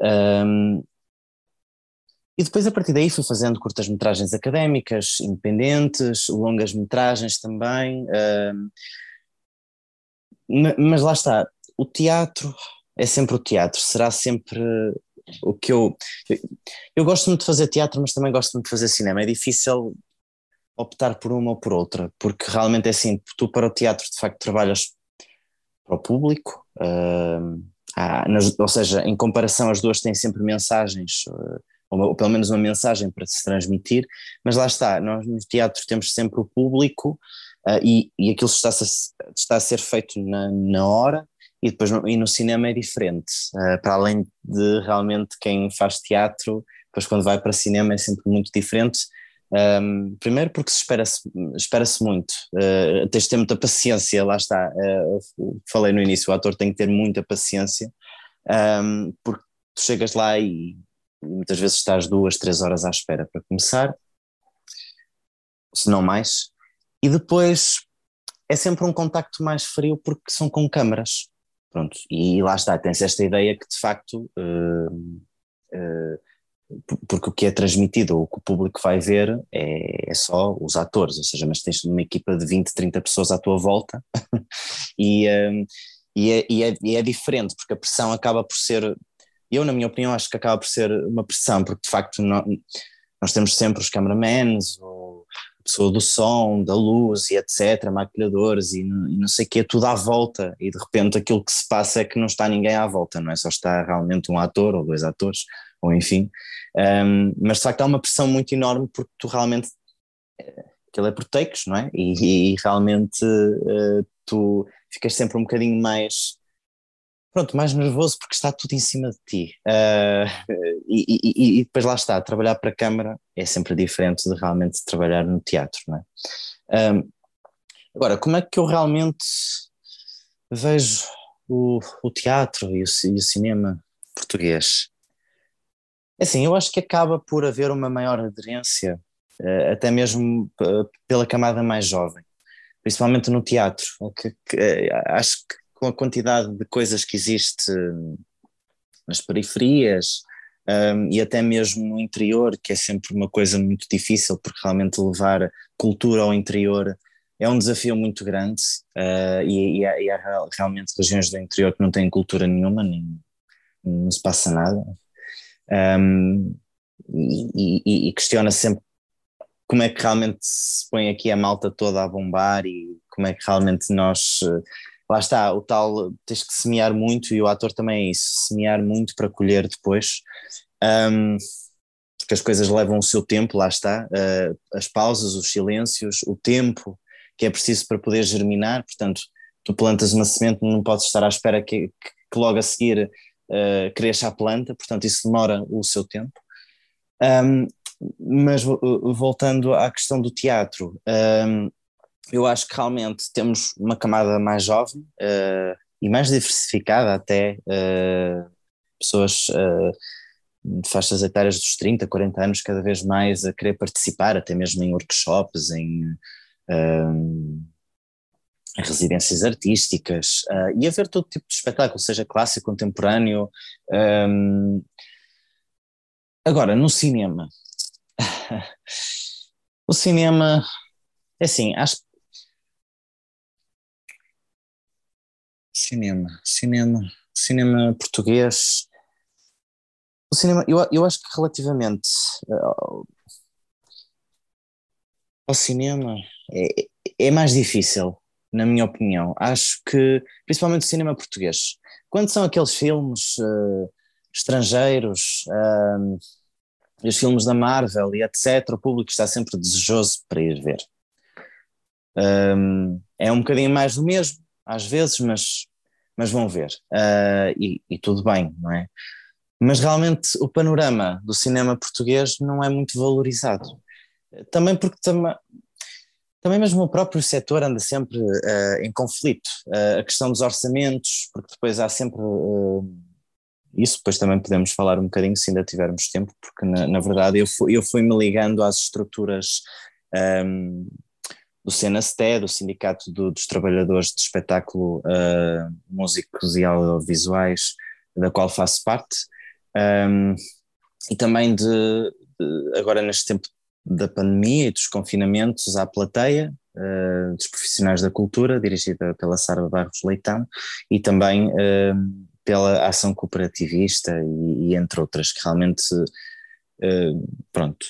Um, e depois a partir daí fui fazendo curtas-metragens académicas, independentes, longas-metragens também. Mas lá está, o teatro é sempre o teatro, será sempre o que eu. Eu gosto muito de fazer teatro, mas também gosto muito de fazer cinema. É difícil optar por uma ou por outra, porque realmente é assim: tu para o teatro de facto trabalhas para o público, uh, há, nas, ou seja, em comparação, as duas têm sempre mensagens. Uh, ou, ou pelo menos uma mensagem para se transmitir, mas lá está, nós no teatro temos sempre o público uh, e, e aquilo está a, está a ser feito na, na hora e depois no, e no cinema é diferente, uh, para além de realmente quem faz teatro, depois quando vai para cinema é sempre muito diferente, um, primeiro porque se espera-se espera muito, uh, tens de ter muita paciência, lá está, uh, falei no início, o ator tem que ter muita paciência, um, porque tu chegas lá e muitas vezes estás duas, três horas à espera para começar, se não mais, e depois é sempre um contacto mais frio porque são com câmaras. Pronto, e lá está, tens esta ideia que de facto, uh, uh, porque o que é transmitido, o que o público vai ver é, é, só os atores, ou seja, mas tens uma equipa de 20, 30 pessoas à tua volta. E, uh, e, é, e, é, e é diferente, porque a pressão acaba por ser, eu na minha opinião acho que acaba por ser uma pressão, porque de facto nós, nós temos sempre os cameramans, pessoa do som, da luz e etc., maquilhadores e, e não sei o que, tudo à volta e de repente aquilo que se passa é que não está ninguém à volta, não é só está realmente um ator ou dois atores, ou enfim, um, mas de facto há uma pressão muito enorme porque tu realmente, eh, aquilo é por takes, não é? E, e realmente uh, tu ficas sempre um bocadinho mais pronto, mais nervoso porque está tudo em cima de ti. Uh, e, e, e, depois lá está, trabalhar para a câmara é sempre diferente de realmente trabalhar no teatro, não é? Um, agora, como é que eu realmente vejo o, o teatro e o, e o cinema português? É assim, eu acho que acaba por haver uma maior aderência, uh, até mesmo pela camada mais jovem, principalmente no teatro. Que, que, uh, acho que com a quantidade de coisas que existe nas periferias um, e até mesmo no interior, que é sempre uma coisa muito difícil, porque realmente levar cultura ao interior é um desafio muito grande uh, e, e, há, e, há, realmente regiões do interior que não têm cultura nenhuma, nem, não se passa nada. Um, e, e questiona sempre como é que realmente se põe aqui a malta toda a bombar e como é que realmente nós lá está, o tal, tens que semear muito e o ator também é isso, semear muito para colher depois, um, porque as coisas levam o seu tempo, lá está, uh, as pausas, os silêncios, o tempo que é preciso para poder germinar, portanto, tu plantas uma semente, não podes estar à espera que, que logo a seguir uh, cresça a planta, portanto isso demora o seu tempo. Um, mas voltando à questão do teatro, um, eu acho que realmente temos uma camada mais jovem uh, e mais diversificada até, uh, pessoas uh, de faixas etárias dos 30, 40 anos cada vez mais a querer participar, até mesmo em workshops, em, residências artísticas e a ver todo tipo de espetáculo, seja clássico, contemporâneo. Um, agora, no cinema. o cinema, é assim, acho Cinema, cinema, cinema português. O cinema, eu, eu acho que relativamente uh, ao cinema é, é mais difícil na minha opinião. Acho que, principalmente o cinema português, quando são aqueles filmes uh, estrangeiros, uh, os filmes da Marvel e etc., o público está sempre desejoso para ir ver. Um, é um bocadinho mais do mesmo, às vezes, mas, mas vão ver. Uh, e, e tudo bem, não é? Mas realmente o panorama do cinema português não é muito valorizado. Também porque também também mesmo o próprio setor anda sempre uh, em conflito. Uh, a questão dos orçamentos, porque depois há sempre. Isso depois também podemos falar um bocadinho se ainda tivermos tempo, porque na, na verdade eu fui, eu fui me ligando às estruturas um, do CNST, do Sindicato do, dos Trabalhadores de Espetáculo, Músicos e Audiovisuais, da qual faço parte, um, e também de, de, agora neste tempo da pandemia e dos confinamentos à plateia, uh, dos profissionais da cultura, dirigida pela Sara Barros Leitão, e também uh, pela ação cooperativista e, e, entre outras, que realmente, uh, pronto,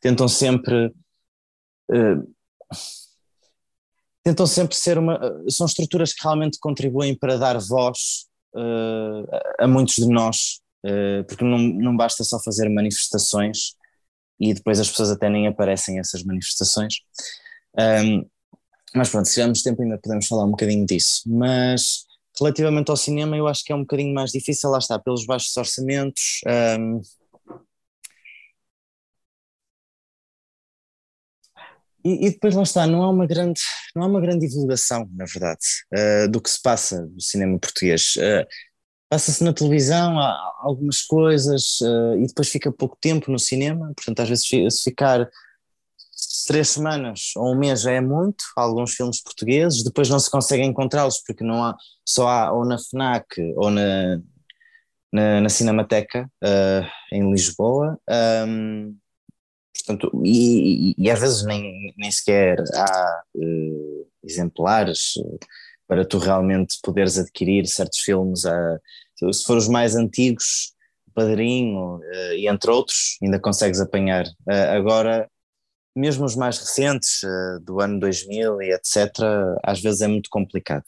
tentam sempre. Tentam sempre ser uma. São estruturas que realmente contribuem para dar voz a muitos de nós, porque não, não basta só fazer manifestações, e depois as pessoas até nem aparecem essas manifestações. Um, mas pronto, se tivermos tempo ainda podemos falar um bocadinho disso. Mas relativamente ao cinema, eu acho que é um bocadinho mais difícil, lá está, pelos baixos orçamentos. Um, e, e, depois lá está, não há uma grande, não há uma grande divulgação, na verdade, uh, do que se passa no cinema português. Uh, passa-se na televisão há algumas coisas uh, e depois fica pouco tempo no cinema, portanto às vezes se ficar três semanas ou um mês já é muito, alguns filmes portugueses, depois não se consegue encontrá-los porque não há, só há ou na FNAC ou na, na, na Cinemateca em Lisboa, um, portanto, e, e, às vezes nem, nem sequer há uh, exemplares para tu realmente poderes adquirir certos filmes, a, se for os mais antigos, Padrinho uh, e entre outros, ainda consegues apanhar. Uh, agora, mesmo os mais recentes, do ano 2000 e etc., às vezes é muito complicado.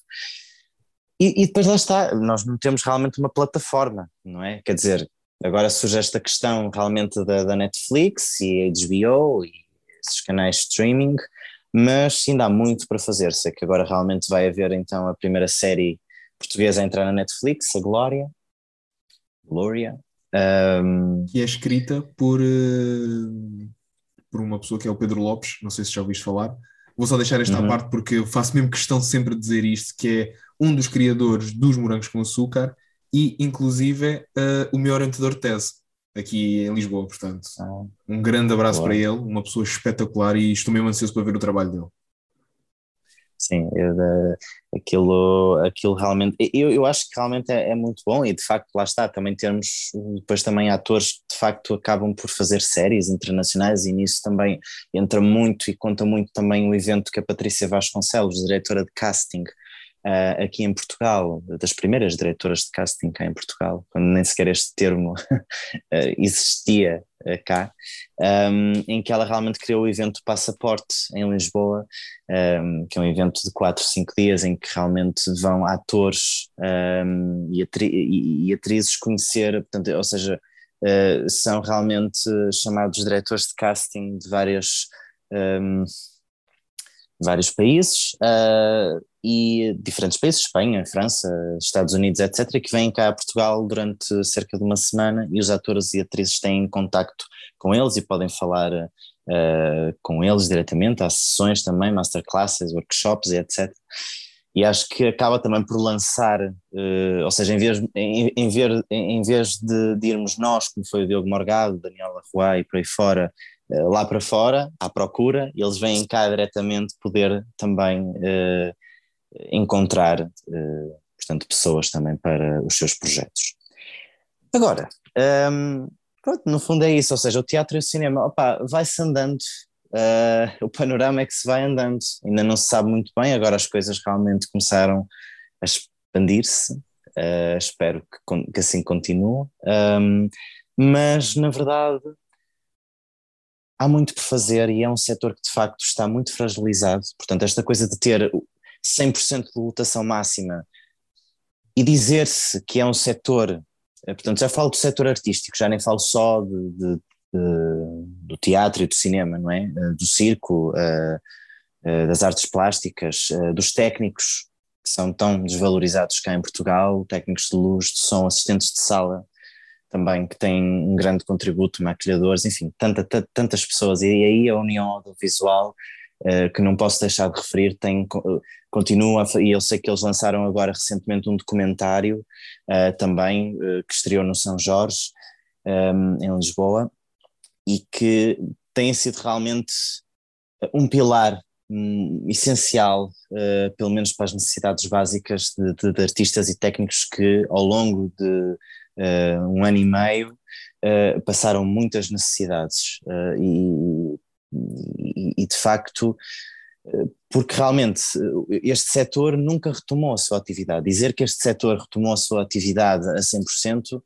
E, e, depois lá está, nós não temos realmente uma plataforma, não é? Quer dizer, agora surge esta questão realmente da, da Netflix e HBO e esses canais de streaming, mas ainda há muito para fazer. Sei que agora realmente vai haver então a primeira série portuguesa a entrar na Netflix, a Glória. Glória. Um... Que é escrita por, uh, por uma pessoa que é o Pedro Lopes, não sei se já ouviste falar. Vou só deixar esta uhum. parte porque eu faço mesmo questão sempre de dizer isto, que é um dos criadores dos morangos com açúcar e inclusive uh, o meu orientador de tese aqui em Lisboa, portanto. Ah, um grande abraço boa. para ele, uma pessoa espetacular e estou mesmo ansioso para ver o trabalho dele. Sim, eu, aquilo, aquilo realmente, eu, eu acho que realmente é, é, muito bom e de facto lá está, também temos depois também atores que de facto acabam por fazer séries internacionais e nisso também entra muito e conta muito também o evento que a Patrícia Vasconcelos, diretora de casting, uh, aqui em Portugal, das primeiras diretoras de casting cá em Portugal, quando nem sequer este termo uh, existia uh, cá, um, em que ela realmente criou o evento Passaporte em Lisboa, um, que é um evento de 4, 5 dias em que realmente vão atores um, e, atri e, atrizes conhecer, portanto, ou seja, são realmente chamados diretores de casting de várias vários países uh, e diferentes países, Espanha, França, Estados Unidos, etc., que vêm cá a Portugal durante cerca de uma semana e os atores e atrizes têm contacto com eles e podem falar uh, com eles diretamente, há sessões também, masterclasses, workshops e etc. E acho que acaba também por lançar, uh, ou seja, em vez, em, em, ver, em vez de, de, irmos nós, como foi o Diogo Morgado, Daniela Ruai e por aí fora, lá para fora, à procura, eles vêm cá diretamente poder também uh, encontrar, portanto, pessoas também para os seus projetos. Agora, um, pronto, no fundo é isso, ou seja, o teatro e o cinema, vai-se andando, uh, o panorama é que se vai andando, ainda não se sabe muito bem, agora as coisas realmente começaram a expandir-se, uh, espero que, que, assim continue, um, mas na verdade há muito por fazer e é um setor que de facto está muito fragilizado, portanto esta coisa de ter 100% de lotação máxima e dizer-se que é um setor eh, portanto, já falo do setor artístico, já nem falo só de, de, de, do teatro e do cinema, não é? Eh, do circo, uh, das artes plásticas, dos técnicos que são tão desvalorizados cá em Portugal, técnicos de luz, de som, assistentes de sala também, que têm um grande contributo, maquilhadores, enfim, tanta, tantas pessoas. E aí a União Audiovisual uh, que não posso deixar de referir, tem, continua, e eu sei que eles lançaram agora recentemente um documentário uh, também, uh, que estreou no São Jorge, em Lisboa, e que tem sido realmente um pilar um, essencial, uh, pelo menos para as necessidades básicas de, de, de, artistas e técnicos que ao longo de uh, um ano e meio uh, passaram muitas necessidades e e, e de facto, eh, porque realmente eh, este setor nunca retomou a sua atividade. Dizer que este setor retomou a sua atividade a 100% uh,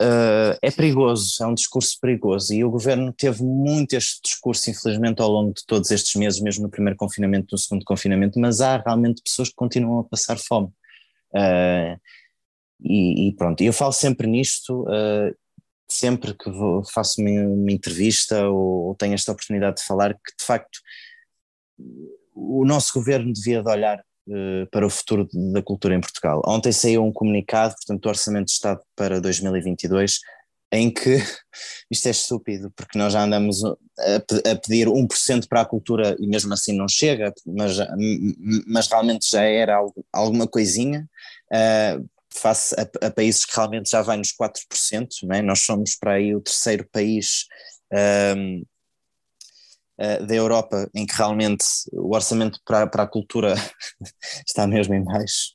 eh, é perigoso, é um discurso perigoso. E o governo teve muito este discurso, infelizmente, ao longo de todos estes meses, mesmo no primeiro confinamento, no segundo confinamento, mas há realmente pessoas que continuam a passar fome. Uh, e, e, pronto, eu falo sempre nisto, uh, sempre que vou, faço uma, uma entrevista ou, ou, tenho esta oportunidade de falar que de facto o nosso governo devia de olhar uh, para o futuro da cultura em Portugal. Ontem saiu um comunicado, portanto, do Orçamento de Estado para 2022, em que isto é estúpido, porque nós já andamos a, a pedir 1% para a cultura e mesmo assim não chega, mas, mas realmente já era algo, alguma coisinha. Uh, face a, a, países que realmente já vai nos 4%, não é? nós somos para aí o terceiro país um, uh, ah, da Europa em que realmente o orçamento para, para a cultura está mesmo em baixo,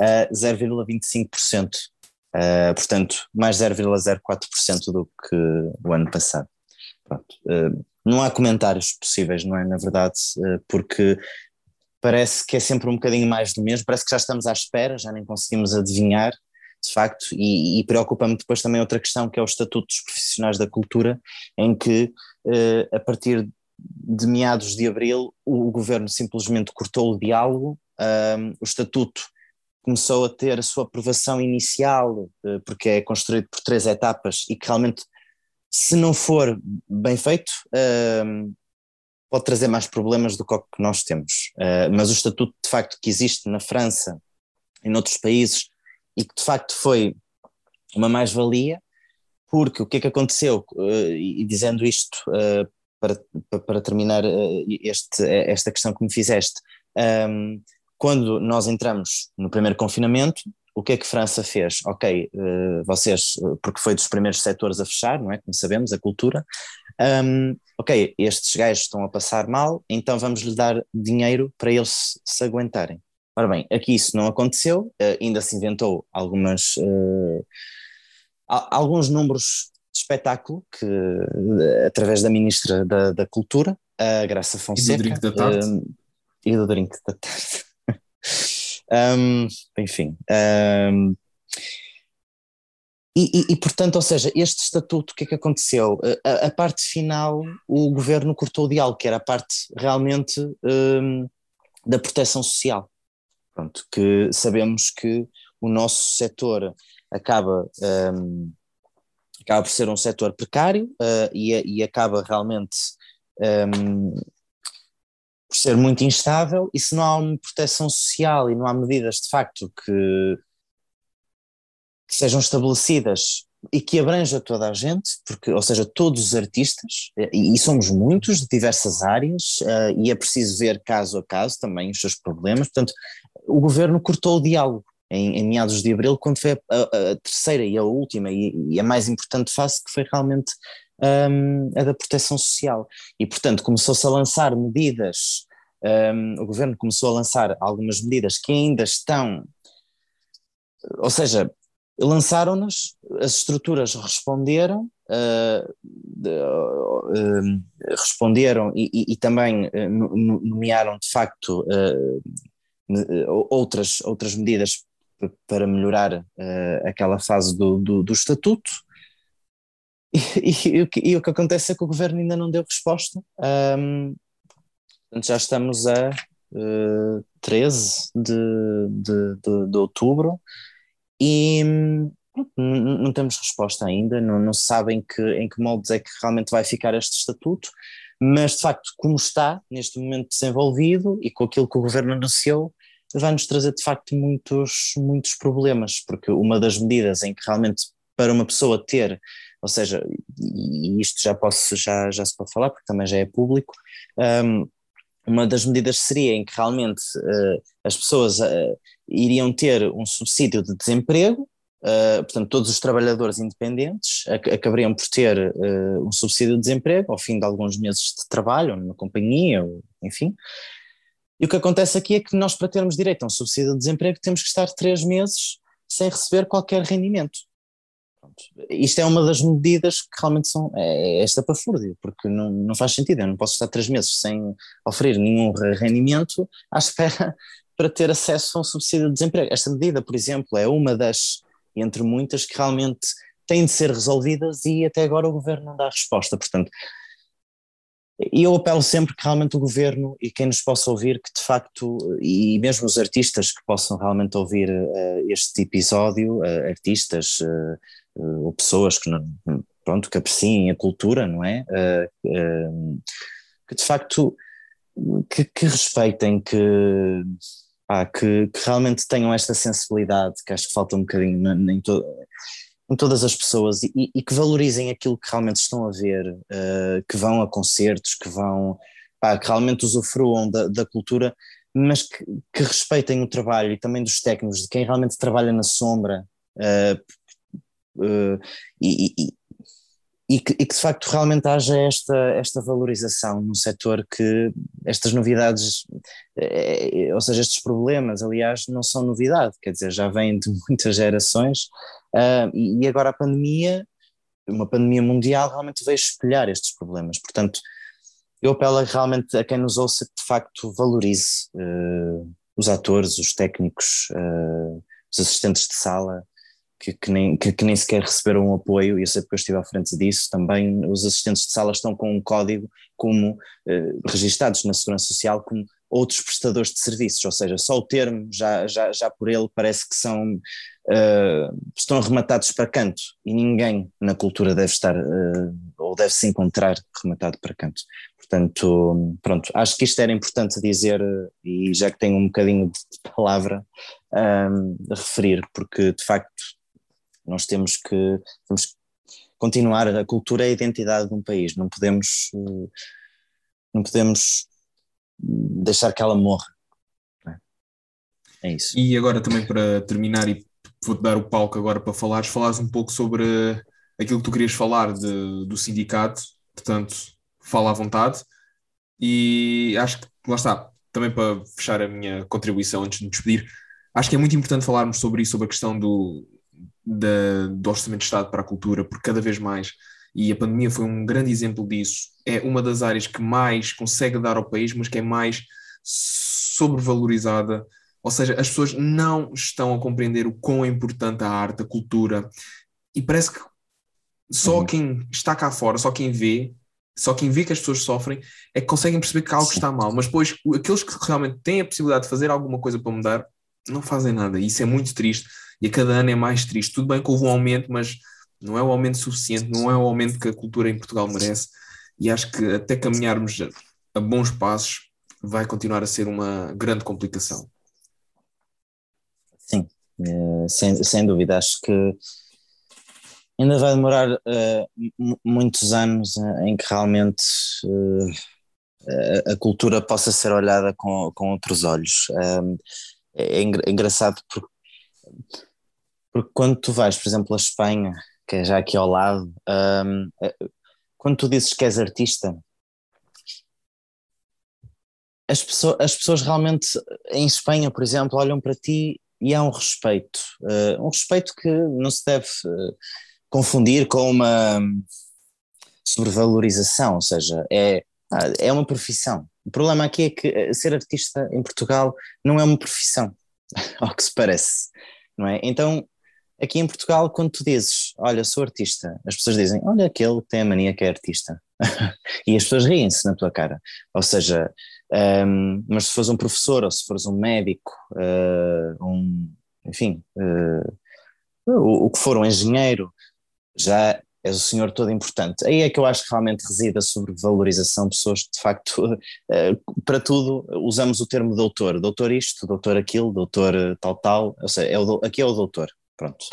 uh, 0,25%, uh, portanto mais 0,04% do que o ano passado. Uh, não há comentários possíveis, não é? Na verdade, porque parece que é sempre um bocadinho mais do mesmo, parece que já estamos à espera, já nem conseguimos adivinhar, de facto, e, e preocupa-me depois também outra questão que é o Estatuto dos Profissionais da Cultura, em que eh, a partir de meados de abril o governo simplesmente cortou o diálogo, o Estatuto começou a ter a sua aprovação inicial, eh, porque é construído por três etapas e que realmente, se não for bem feito, pode trazer mais problemas do que o que nós temos. Uh, mas o estatuto, de facto, que existe na França e noutros países, e que de facto foi uma mais-valia, porque o que é que aconteceu, uh, e dizendo isto uh, para, para terminar este, esta questão que me fizeste, um, ehm, quando nós entramos no primeiro confinamento, o que é que França fez? Ok, vocês, porque foi dos primeiros setores a fechar, não é? Como sabemos, a cultura, um, ok, estes gajos estão a passar mal, então vamos lhe dar dinheiro para eles se aguentarem. Ora bem, aqui isso não aconteceu, uh, ainda se inventou algumas, uh, alguns números de espetáculo que, uh, através da Ministra da, da Cultura, a Graça Fonseca. E do drink da tarde. e do drink da tarde. um, enfim. Um, e, e, e, portanto, ou seja, este estatuto, o que é que aconteceu? A, a parte final, o governo cortou o diálogo, que era a parte realmente um, da proteção social. Pronto, que sabemos que o nosso setor acaba, um, acaba por ser um setor precário uh, e, e, acaba realmente um, por ser muito instável, e se não há uma proteção social e não há medidas de facto que que sejam estabelecidas e que abranja toda a gente, porque, ou seja, todos os artistas, e, e somos muitos de diversas áreas, uh, e é preciso ver caso a caso também os seus problemas. Portanto, o governo cortou o diálogo em, em meados de abril, quando foi a, a, a terceira e a última e, e, a mais importante fase, que foi realmente um, a da proteção social. E, portanto, começou-se a lançar medidas um, o governo começou a lançar algumas medidas que ainda estão, ou seja, lançaram-nas, as estruturas responderam, uh, uh, responderam e, e, e também nomearam de facto outras, outras medidas para melhorar aquela fase do, do, do estatuto. E, e, e, o que acontece é que o governo ainda não deu resposta. Um, já estamos a uh, 13 de, de, de, de outubro e não temos resposta ainda, não, não se sabe em que, em que moldes é que realmente vai ficar este estatuto, mas de facto, como está neste momento desenvolvido e com aquilo que o governo anunciou, vai-nos trazer de facto muitos, muitos problemas, porque uma das medidas em que realmente para uma pessoa ter, ou seja, e isto já, posso, já, já se pode falar porque também já é público, um, uma das medidas seria em que realmente uh, as pessoas uh, iriam ter um subsídio de desemprego, uh, portanto, todos os trabalhadores independentes ac acabariam por ter um subsídio de desemprego ao fim de alguns meses de trabalho, numa companhia, ou, enfim. E o que acontece aqui é que nós, para termos direito a um subsídio de desemprego, temos que estar três meses sem receber qualquer rendimento. Isto é uma das medidas que realmente são, é, é esta pafúrdia, porque não, não faz sentido, eu não posso estar três meses sem oferecer nenhum rendimento à espera para ter acesso a um subsídio de desemprego. Esta medida, por exemplo, é uma das, entre muitas, que realmente têm de ser resolvidas e até agora o governo não dá resposta, portanto, e eu apelo sempre que realmente o governo e quem nos possa ouvir, que de facto, e mesmo os artistas que possam realmente ouvir uh, este episódio, uh, artistas, uh, ou pessoas que, não, pronto, que apreciem a cultura, não é? Que de facto que, que respeitem, que, ah, que, que, realmente tenham esta sensibilidade, que acho que falta um bocadinho em, to, em todas as pessoas e, e, que valorizem aquilo que realmente estão a ver, que vão a concertos, que vão, pá, que realmente usufruam da, da cultura mas que, que, respeitem o trabalho e também dos técnicos, de quem realmente trabalha na sombra, uh, uh, e, e, que, e, que, de facto realmente haja esta, esta valorização num setor que estas novidades, é, ou seja, estes problemas, aliás, não são novidade, quer dizer, já vêm de muitas gerações uh, e, agora a pandemia, uma pandemia mundial, realmente veio espelhar estes problemas. Portanto, eu apelo realmente a quem nos ouça que de facto valorize uh, os atores, os técnicos, os assistentes de sala, que, que, nem, que, que, nem sequer receberam um apoio, e eu sei porque eu estive à frente disso, também os assistentes de sala estão com um código como eh, registados na Segurança Social como outros prestadores de serviços, ou seja, só o termo, já, já, já por ele, parece que são, uh, estão arrematados para canto, e ninguém na cultura deve estar, uh, ou deve se encontrar rematado para canto. Portanto, pronto, acho que isto era importante dizer, e já que tenho um bocadinho de palavra, um, referir, porque de facto nós temos que, temos que continuar, a cultura é a identidade de um país, não podemos, não podemos deixar que ela morra. É? é isso. E agora também para terminar e vou-te dar o palco agora para falares, falares um pouco sobre aquilo que tu querias falar de, do sindicato, portanto, fala à vontade. E acho que, lá está, também para fechar a minha contribuição antes de me despedir, acho que é muito importante falarmos sobre isso, sobre a questão do, da, do Orçamento de Estado para a cultura, porque cada vez mais, e a pandemia foi um grande exemplo disso, é uma das áreas que mais consegue dar ao país, mas que é mais sobrevalorizada. Ou seja, as pessoas não estão a compreender o quão é importante a arte, a cultura, e parece que só uhum. quem está cá fora, só quem vê, só quem vê que as pessoas sofrem é que conseguem perceber que algo Sim. está mal. Mas depois, aqueles que realmente têm a possibilidade de fazer alguma coisa para mudar, não fazem nada. E isso é muito triste e a cada ano é mais triste. Tudo bem que houve um aumento, mas não é o aumento suficiente, não é o aumento que a cultura em Portugal merece. E acho que até caminharmos a bons passos vai continuar a ser uma grande complicação. Sim, eh, sem, sem dúvida. Acho que ainda vai demorar uh, muitos anos em que realmente uh, a cultura possa ser olhada com, com outros olhos. Uh, é, é engraçado porque porque quando tu vais, por exemplo, a Espanha, que é já aqui ao lado, um, é, quando tu dizes que és artista, as, pessoas, as pessoas realmente em Espanha, por exemplo, olham para ti e há um respeito, uh, um respeito que não se deve uh, confundir com uma sobrevalorização, ou seja, é, é uma profissão. O problema aqui é que eh, ser artista em Portugal não é uma profissão, ao que se parece, não é? Então, aqui em Portugal, quando tu dizes, olha, sou artista, as pessoas dizem, olha, aquele que tem a mania que é artista. e as pessoas riem-se na tua cara. Ou seja, um, mas se fores um professor ou se fores um médico, uh, um, enfim, uh, o, o, que for, um engenheiro, já és o senhor todo importante. Aí é que eu acho que realmente reside a sobrevalorização de pessoas que, de facto, uh, para tudo usamos o termo doutor. Doutor isto, doutor aquilo, doutor tal, tal. Ou seja, é o, aqui é o doutor. Pronto.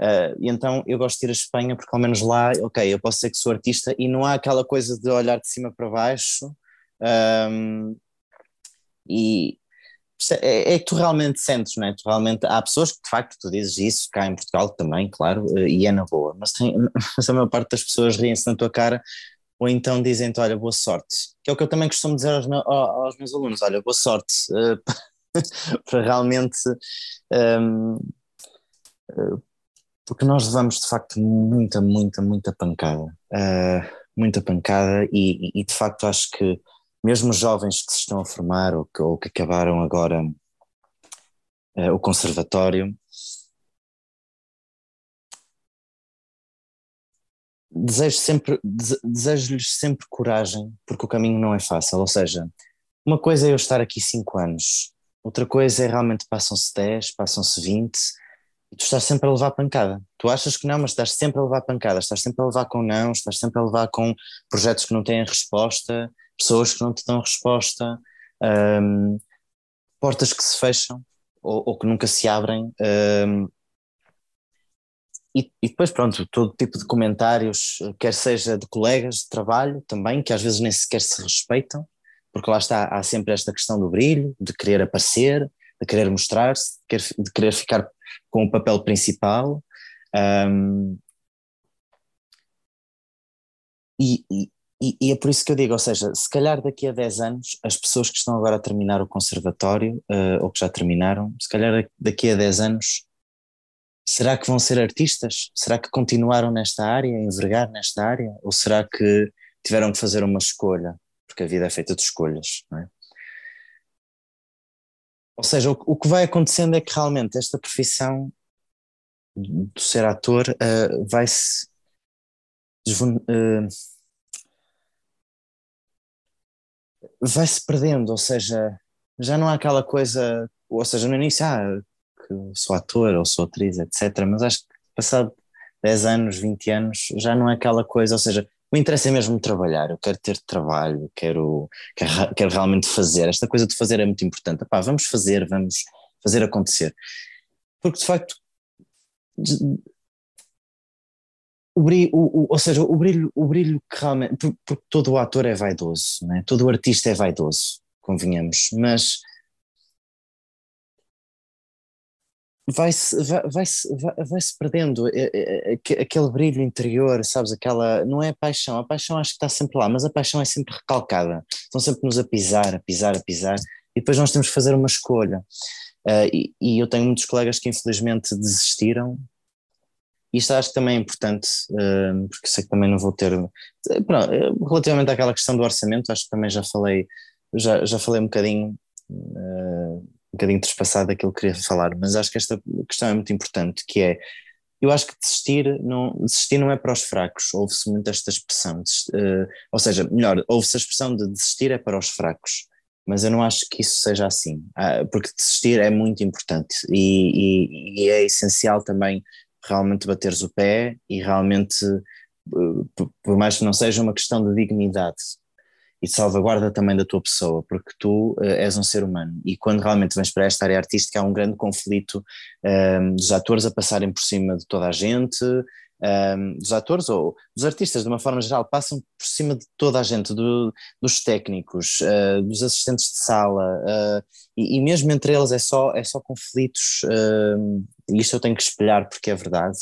Uh, e então eu gosto de ir a Espanha porque ao menos lá, ok, eu posso ser que sou artista e não há aquela coisa de olhar de cima para baixo um, e é, é, que tu realmente sentes, não é? Tu realmente, há pessoas que de facto tu dizes isso, cá em Portugal também, claro, eh, e é na boa, mas, tem, mas a maior parte das pessoas riem-se na tua cara ou então dizem-te, olha, boa sorte, que é o que eu também costumo dizer aos, meus, aos meus alunos, olha, boa sorte, uh, para realmente, um, porque nós levamos de facto muita, muita, muita pancada, uh, muita pancada e, e, de facto acho que mesmo jovens que se estão a formar ou que, ou que acabaram agora uh, o conservatório, desejo sempre desejo-lhes sempre coragem porque o caminho não é fácil. Ou seja uma coisa é eu estar aqui cinco anos outra coisa é realmente passam-se 10, passam-se 20 e tu estás sempre a levar pancada tu achas que não, mas estás sempre a levar pancada estás sempre a levar com não, estás sempre a levar com projetos que não têm resposta pessoas que não te dão resposta, um, portas que se fecham ou, ou que nunca se abrem. Um, e, e, depois, pronto, todo tipo de comentários, quer seja de colegas de trabalho também, que às vezes nem sequer se respeitam, porque lá está, há sempre esta questão do brilho, de querer aparecer, de querer mostrar-se, de querer ficar com o papel principal. Um, e, e, e, é por isso que eu digo, ou seja, se calhar daqui a 10 anos, as pessoas que estão agora a terminar o conservatório, uh, ou que já terminaram, se calhar daqui a 10 anos, será que vão ser artistas? Será que continuaram nesta área, envergar nesta área? Ou será que tiveram que fazer uma escolha? Porque a vida é feita de escolhas, não é? Ou seja, o, o que vai acontecendo é que realmente esta profissão do ser ator uh, vai-se. Uh, vai-se perdendo, ou seja, já não há aquela coisa, ou seja, no início, ah, sou ator ou sou atriz, etc. Mas acho que passado 10 anos, 20 anos, já não é aquela coisa, ou seja, o interesse é mesmo trabalhar, eu quero ter trabalho, quero, quero, quero realmente fazer. Esta coisa de fazer é muito importante. Epá, vamos fazer, vamos fazer acontecer. Porque de facto o brilho, o, o, ou seja, o brilho, o brilho que realmente, porque todo o ator é vaidoso, né? todo o artista é vaidoso, convenhamos, mas vai-se vai, vai vai, -se perdendo é, é, é, aquele brilho interior, sabes, aquela, não é paixão, a paixão acho que está sempre lá, mas a paixão é sempre recalcada, estão sempre nos a pisar, a pisar, a pisar, e depois nós temos que fazer uma escolha, uh, e, e eu tenho muitos colegas que infelizmente desistiram isto acho que também é importante, porque sei que também não vou ter. Pronto, relativamente àquela questão do orçamento, acho que também já falei, já, já falei um bocadinho, um bocadinho trespassado daquilo que queria falar, mas acho que esta questão é muito importante, que é. Eu acho que desistir não, desistir não é para os fracos, ouve-se muito esta expressão, uh, ou seja, melhor, ouve-se a expressão de desistir é para os fracos, mas eu não acho que isso seja assim, porque desistir é muito importante e, e, e é essencial também realmente bateres o pé e realmente, eh, por mais que não seja uma questão de dignidade e de salvaguarda também da tua pessoa, porque tu uh, és um ser humano. E quando realmente vens para esta área artística há um grande conflito um, ehm, dos atores a passarem por cima de toda a gente, um, ehm, dos atores ou dos artistas de uma forma geral passam por cima de toda a gente, do, dos técnicos, uh, dos assistentes de sala uh, e, e, mesmo entre eles é só, é só conflitos uh, e isto eu tenho que espelhar porque é verdade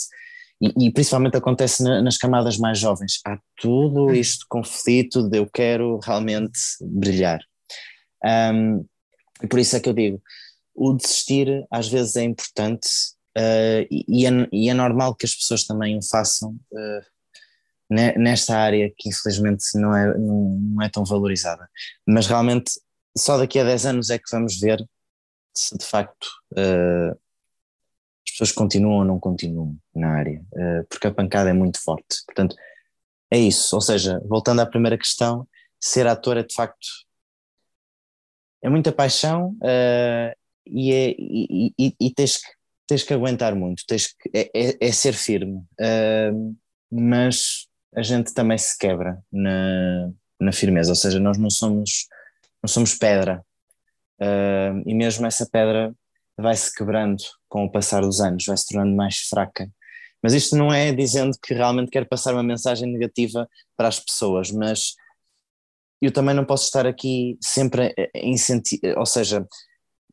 e, e principalmente acontece na, nas camadas mais jovens, há tudo hum. este conflito de eu quero realmente brilhar Um, e por isso é que eu digo, o desistir às vezes é importante uh, e, é, e, é, normal que as pessoas também o façam uh, nesta área que infelizmente não é, não, é tão valorizada. Mas realmente só daqui a 10 anos é que vamos ver se de facto uh, as pessoas continuam ou não continuam na área, porque a pancada é muito forte. Portanto, é isso. Ou seja, voltando à primeira questão, ser ator é de facto é muita paixão uh, e, é, e, e, e, tens, que, tens que aguentar muito, tens que, é, é, é ser firme, uh, mas a gente também se quebra na, na firmeza, ou seja, nós não somos, não somos pedra uh, e mesmo essa pedra vai se quebrando com o passar dos anos, vai se tornando mais fraca. Mas isto não é dizendo que realmente quero passar uma mensagem negativa para as pessoas, mas eu também não posso estar aqui sempre a incentivar, ou seja,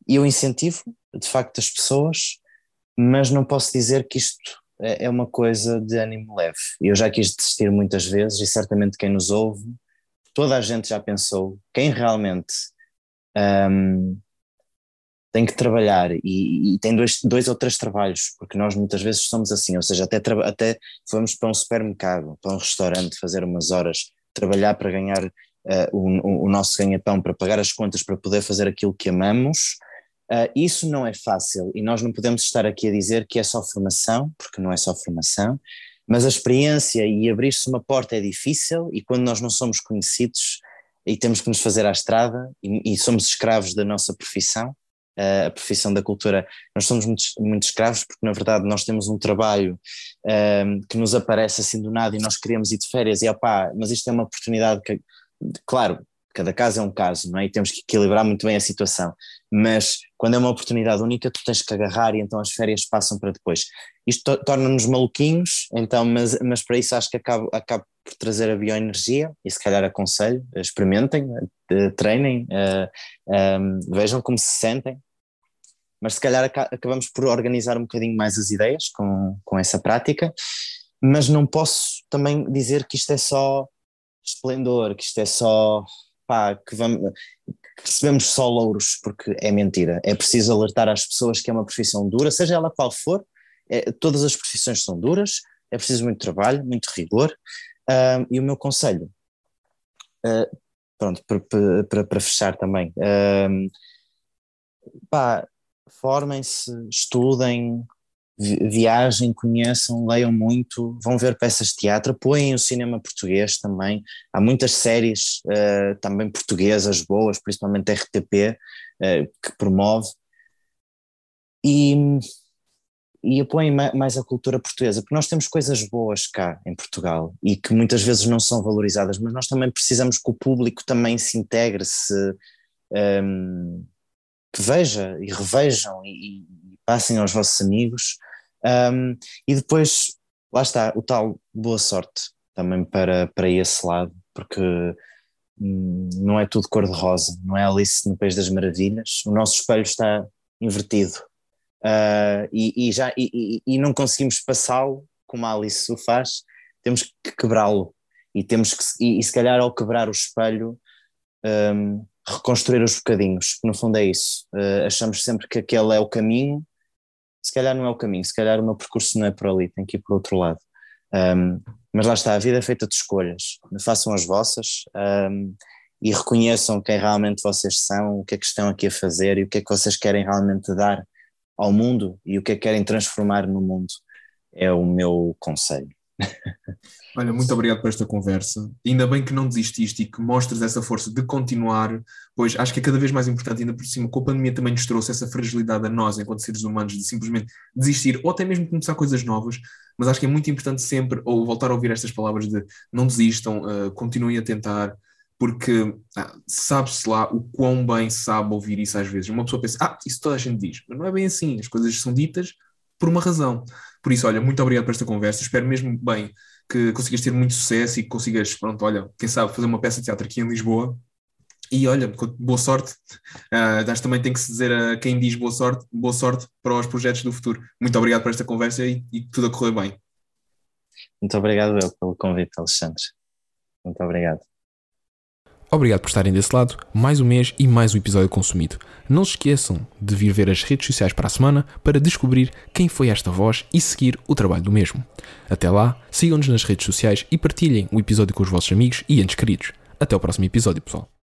eu incentivo de facto as pessoas, mas não posso dizer que isto é, é uma coisa de ânimo leve. Eu já quis desistir muitas vezes e certamente quem nos ouve, toda a gente já pensou, quem realmente um, tem que trabalhar e, e, tem dois, dois ou três trabalhos, porque nós muitas vezes somos assim, ou seja, até, até vamos para um supermercado, para um restaurante fazer umas horas, trabalhar para ganhar uh, o, o, nosso ganha-pão para pagar as contas, para poder fazer aquilo que amamos, uh, isso não é fácil e nós não podemos estar aqui a dizer que é só formação, porque não é só formação, mas a experiência e abrir-se uma porta é difícil e quando nós não somos conhecidos e temos que nos fazer à estrada e, e somos escravos da nossa profissão, a profissão da cultura, nós somos muito, muito escravos porque na verdade nós temos um trabalho um, que nos aparece assim do nada e nós queremos ir de férias e opá, mas isto é uma oportunidade que claro, cada caso é um caso, não é? E temos que equilibrar muito bem a situação, mas quando é uma oportunidade única, tu tens que agarrar e então as férias passam para depois. Isto torna-nos maluquinhos, então, mas, mas para isso acho que acabo, acabo por trazer a bioenergia e se calhar aconselho, experimentem, treinem, uh, um, vejam como se sentem, mas se calhar acabamos por organizar um bocadinho mais as ideias com, com essa prática, mas não posso também dizer que isto é só esplendor, que isto é só pá, que, vamos, recebemos só louros, porque é mentira. É preciso alertar às pessoas que é uma profissão dura, seja ela qual for, é, todas as profissões são duras, é preciso muito trabalho, muito rigor, uh, e o meu conselho, uh, pronto, para, fechar também, uh, formem-se, estudem, viajem, conheçam, leiam muito, vão ver peças de teatro, apoiem o cinema português também. Há muitas séries uh, também portuguesas boas, principalmente RTP, uh, eh, que promove. E, e apoiem mais a cultura portuguesa, porque nós temos coisas boas cá em Portugal e que muitas vezes não são valorizadas, mas nós também precisamos que o público também se integre, se um, ehm, que veja e revejam e, e passem aos vossos amigos. Um, e depois, lá está, o tal boa sorte também para, para esse lado, porque hum, não é tudo cor-de-rosa, não é Alice no País das Maravilhas, o nosso espelho está invertido. Uh, e, e, já, e, e, não conseguimos passá-lo como a Alice o faz, temos que quebrá-lo. E temos que, e, e, se calhar ao quebrar o espelho um, reconstruir os bocadinhos, no fundo é isso, uh, achamos sempre que aquele é o caminho se calhar não é o caminho, se calhar o meu percurso não é por ali, tem que ir para o outro lado. Um, mas lá está, a vida é feita de escolhas, façam as vossas um, e reconheçam quem realmente vocês são, o que é que estão aqui a fazer e o que é que vocês querem realmente dar ao mundo e o que é que querem transformar no mundo. É o meu conselho. Olha, muito obrigado por esta conversa. Ainda bem que não desististe e que mostres essa força de continuar, pois acho que é cada vez mais importante, ainda por cima, que a pandemia também nos trouxe essa fragilidade a nós, enquanto seres humanos, de simplesmente desistir ou até mesmo começar coisas novas. Mas acho que é muito importante sempre, ou voltar a ouvir estas palavras de não desistam, uh, continuem a tentar, porque ah, sabe-se lá o quão bem sabe ouvir isso às vezes. Uma pessoa pensa, ah, isso toda a gente diz, mas não é bem assim, as coisas são ditas por uma razão. Por isso, olha, muito obrigado por esta conversa, espero mesmo bem que consigas ter muito sucesso e que consigas, pronto, olha, quem sabe fazer uma peça de teatro aqui em Lisboa. E olha, boa sorte. Uh, também tem que se dizer a quem diz boa sorte, boa sorte para os projetos do futuro. Muito obrigado por esta conversa e, e tudo a correr bem. Muito obrigado eu pelo convite, Alexandre. Muito obrigado. Obrigado por estarem desse lado, mais um mês e mais um episódio consumido. Não se esqueçam de vir ver as redes sociais para a semana para descobrir quem foi esta voz e seguir o trabalho do mesmo. Até lá, sigam-nos nas redes sociais e partilhem o episódio com os vossos amigos e entes queridos. Até o próximo episódio, pessoal.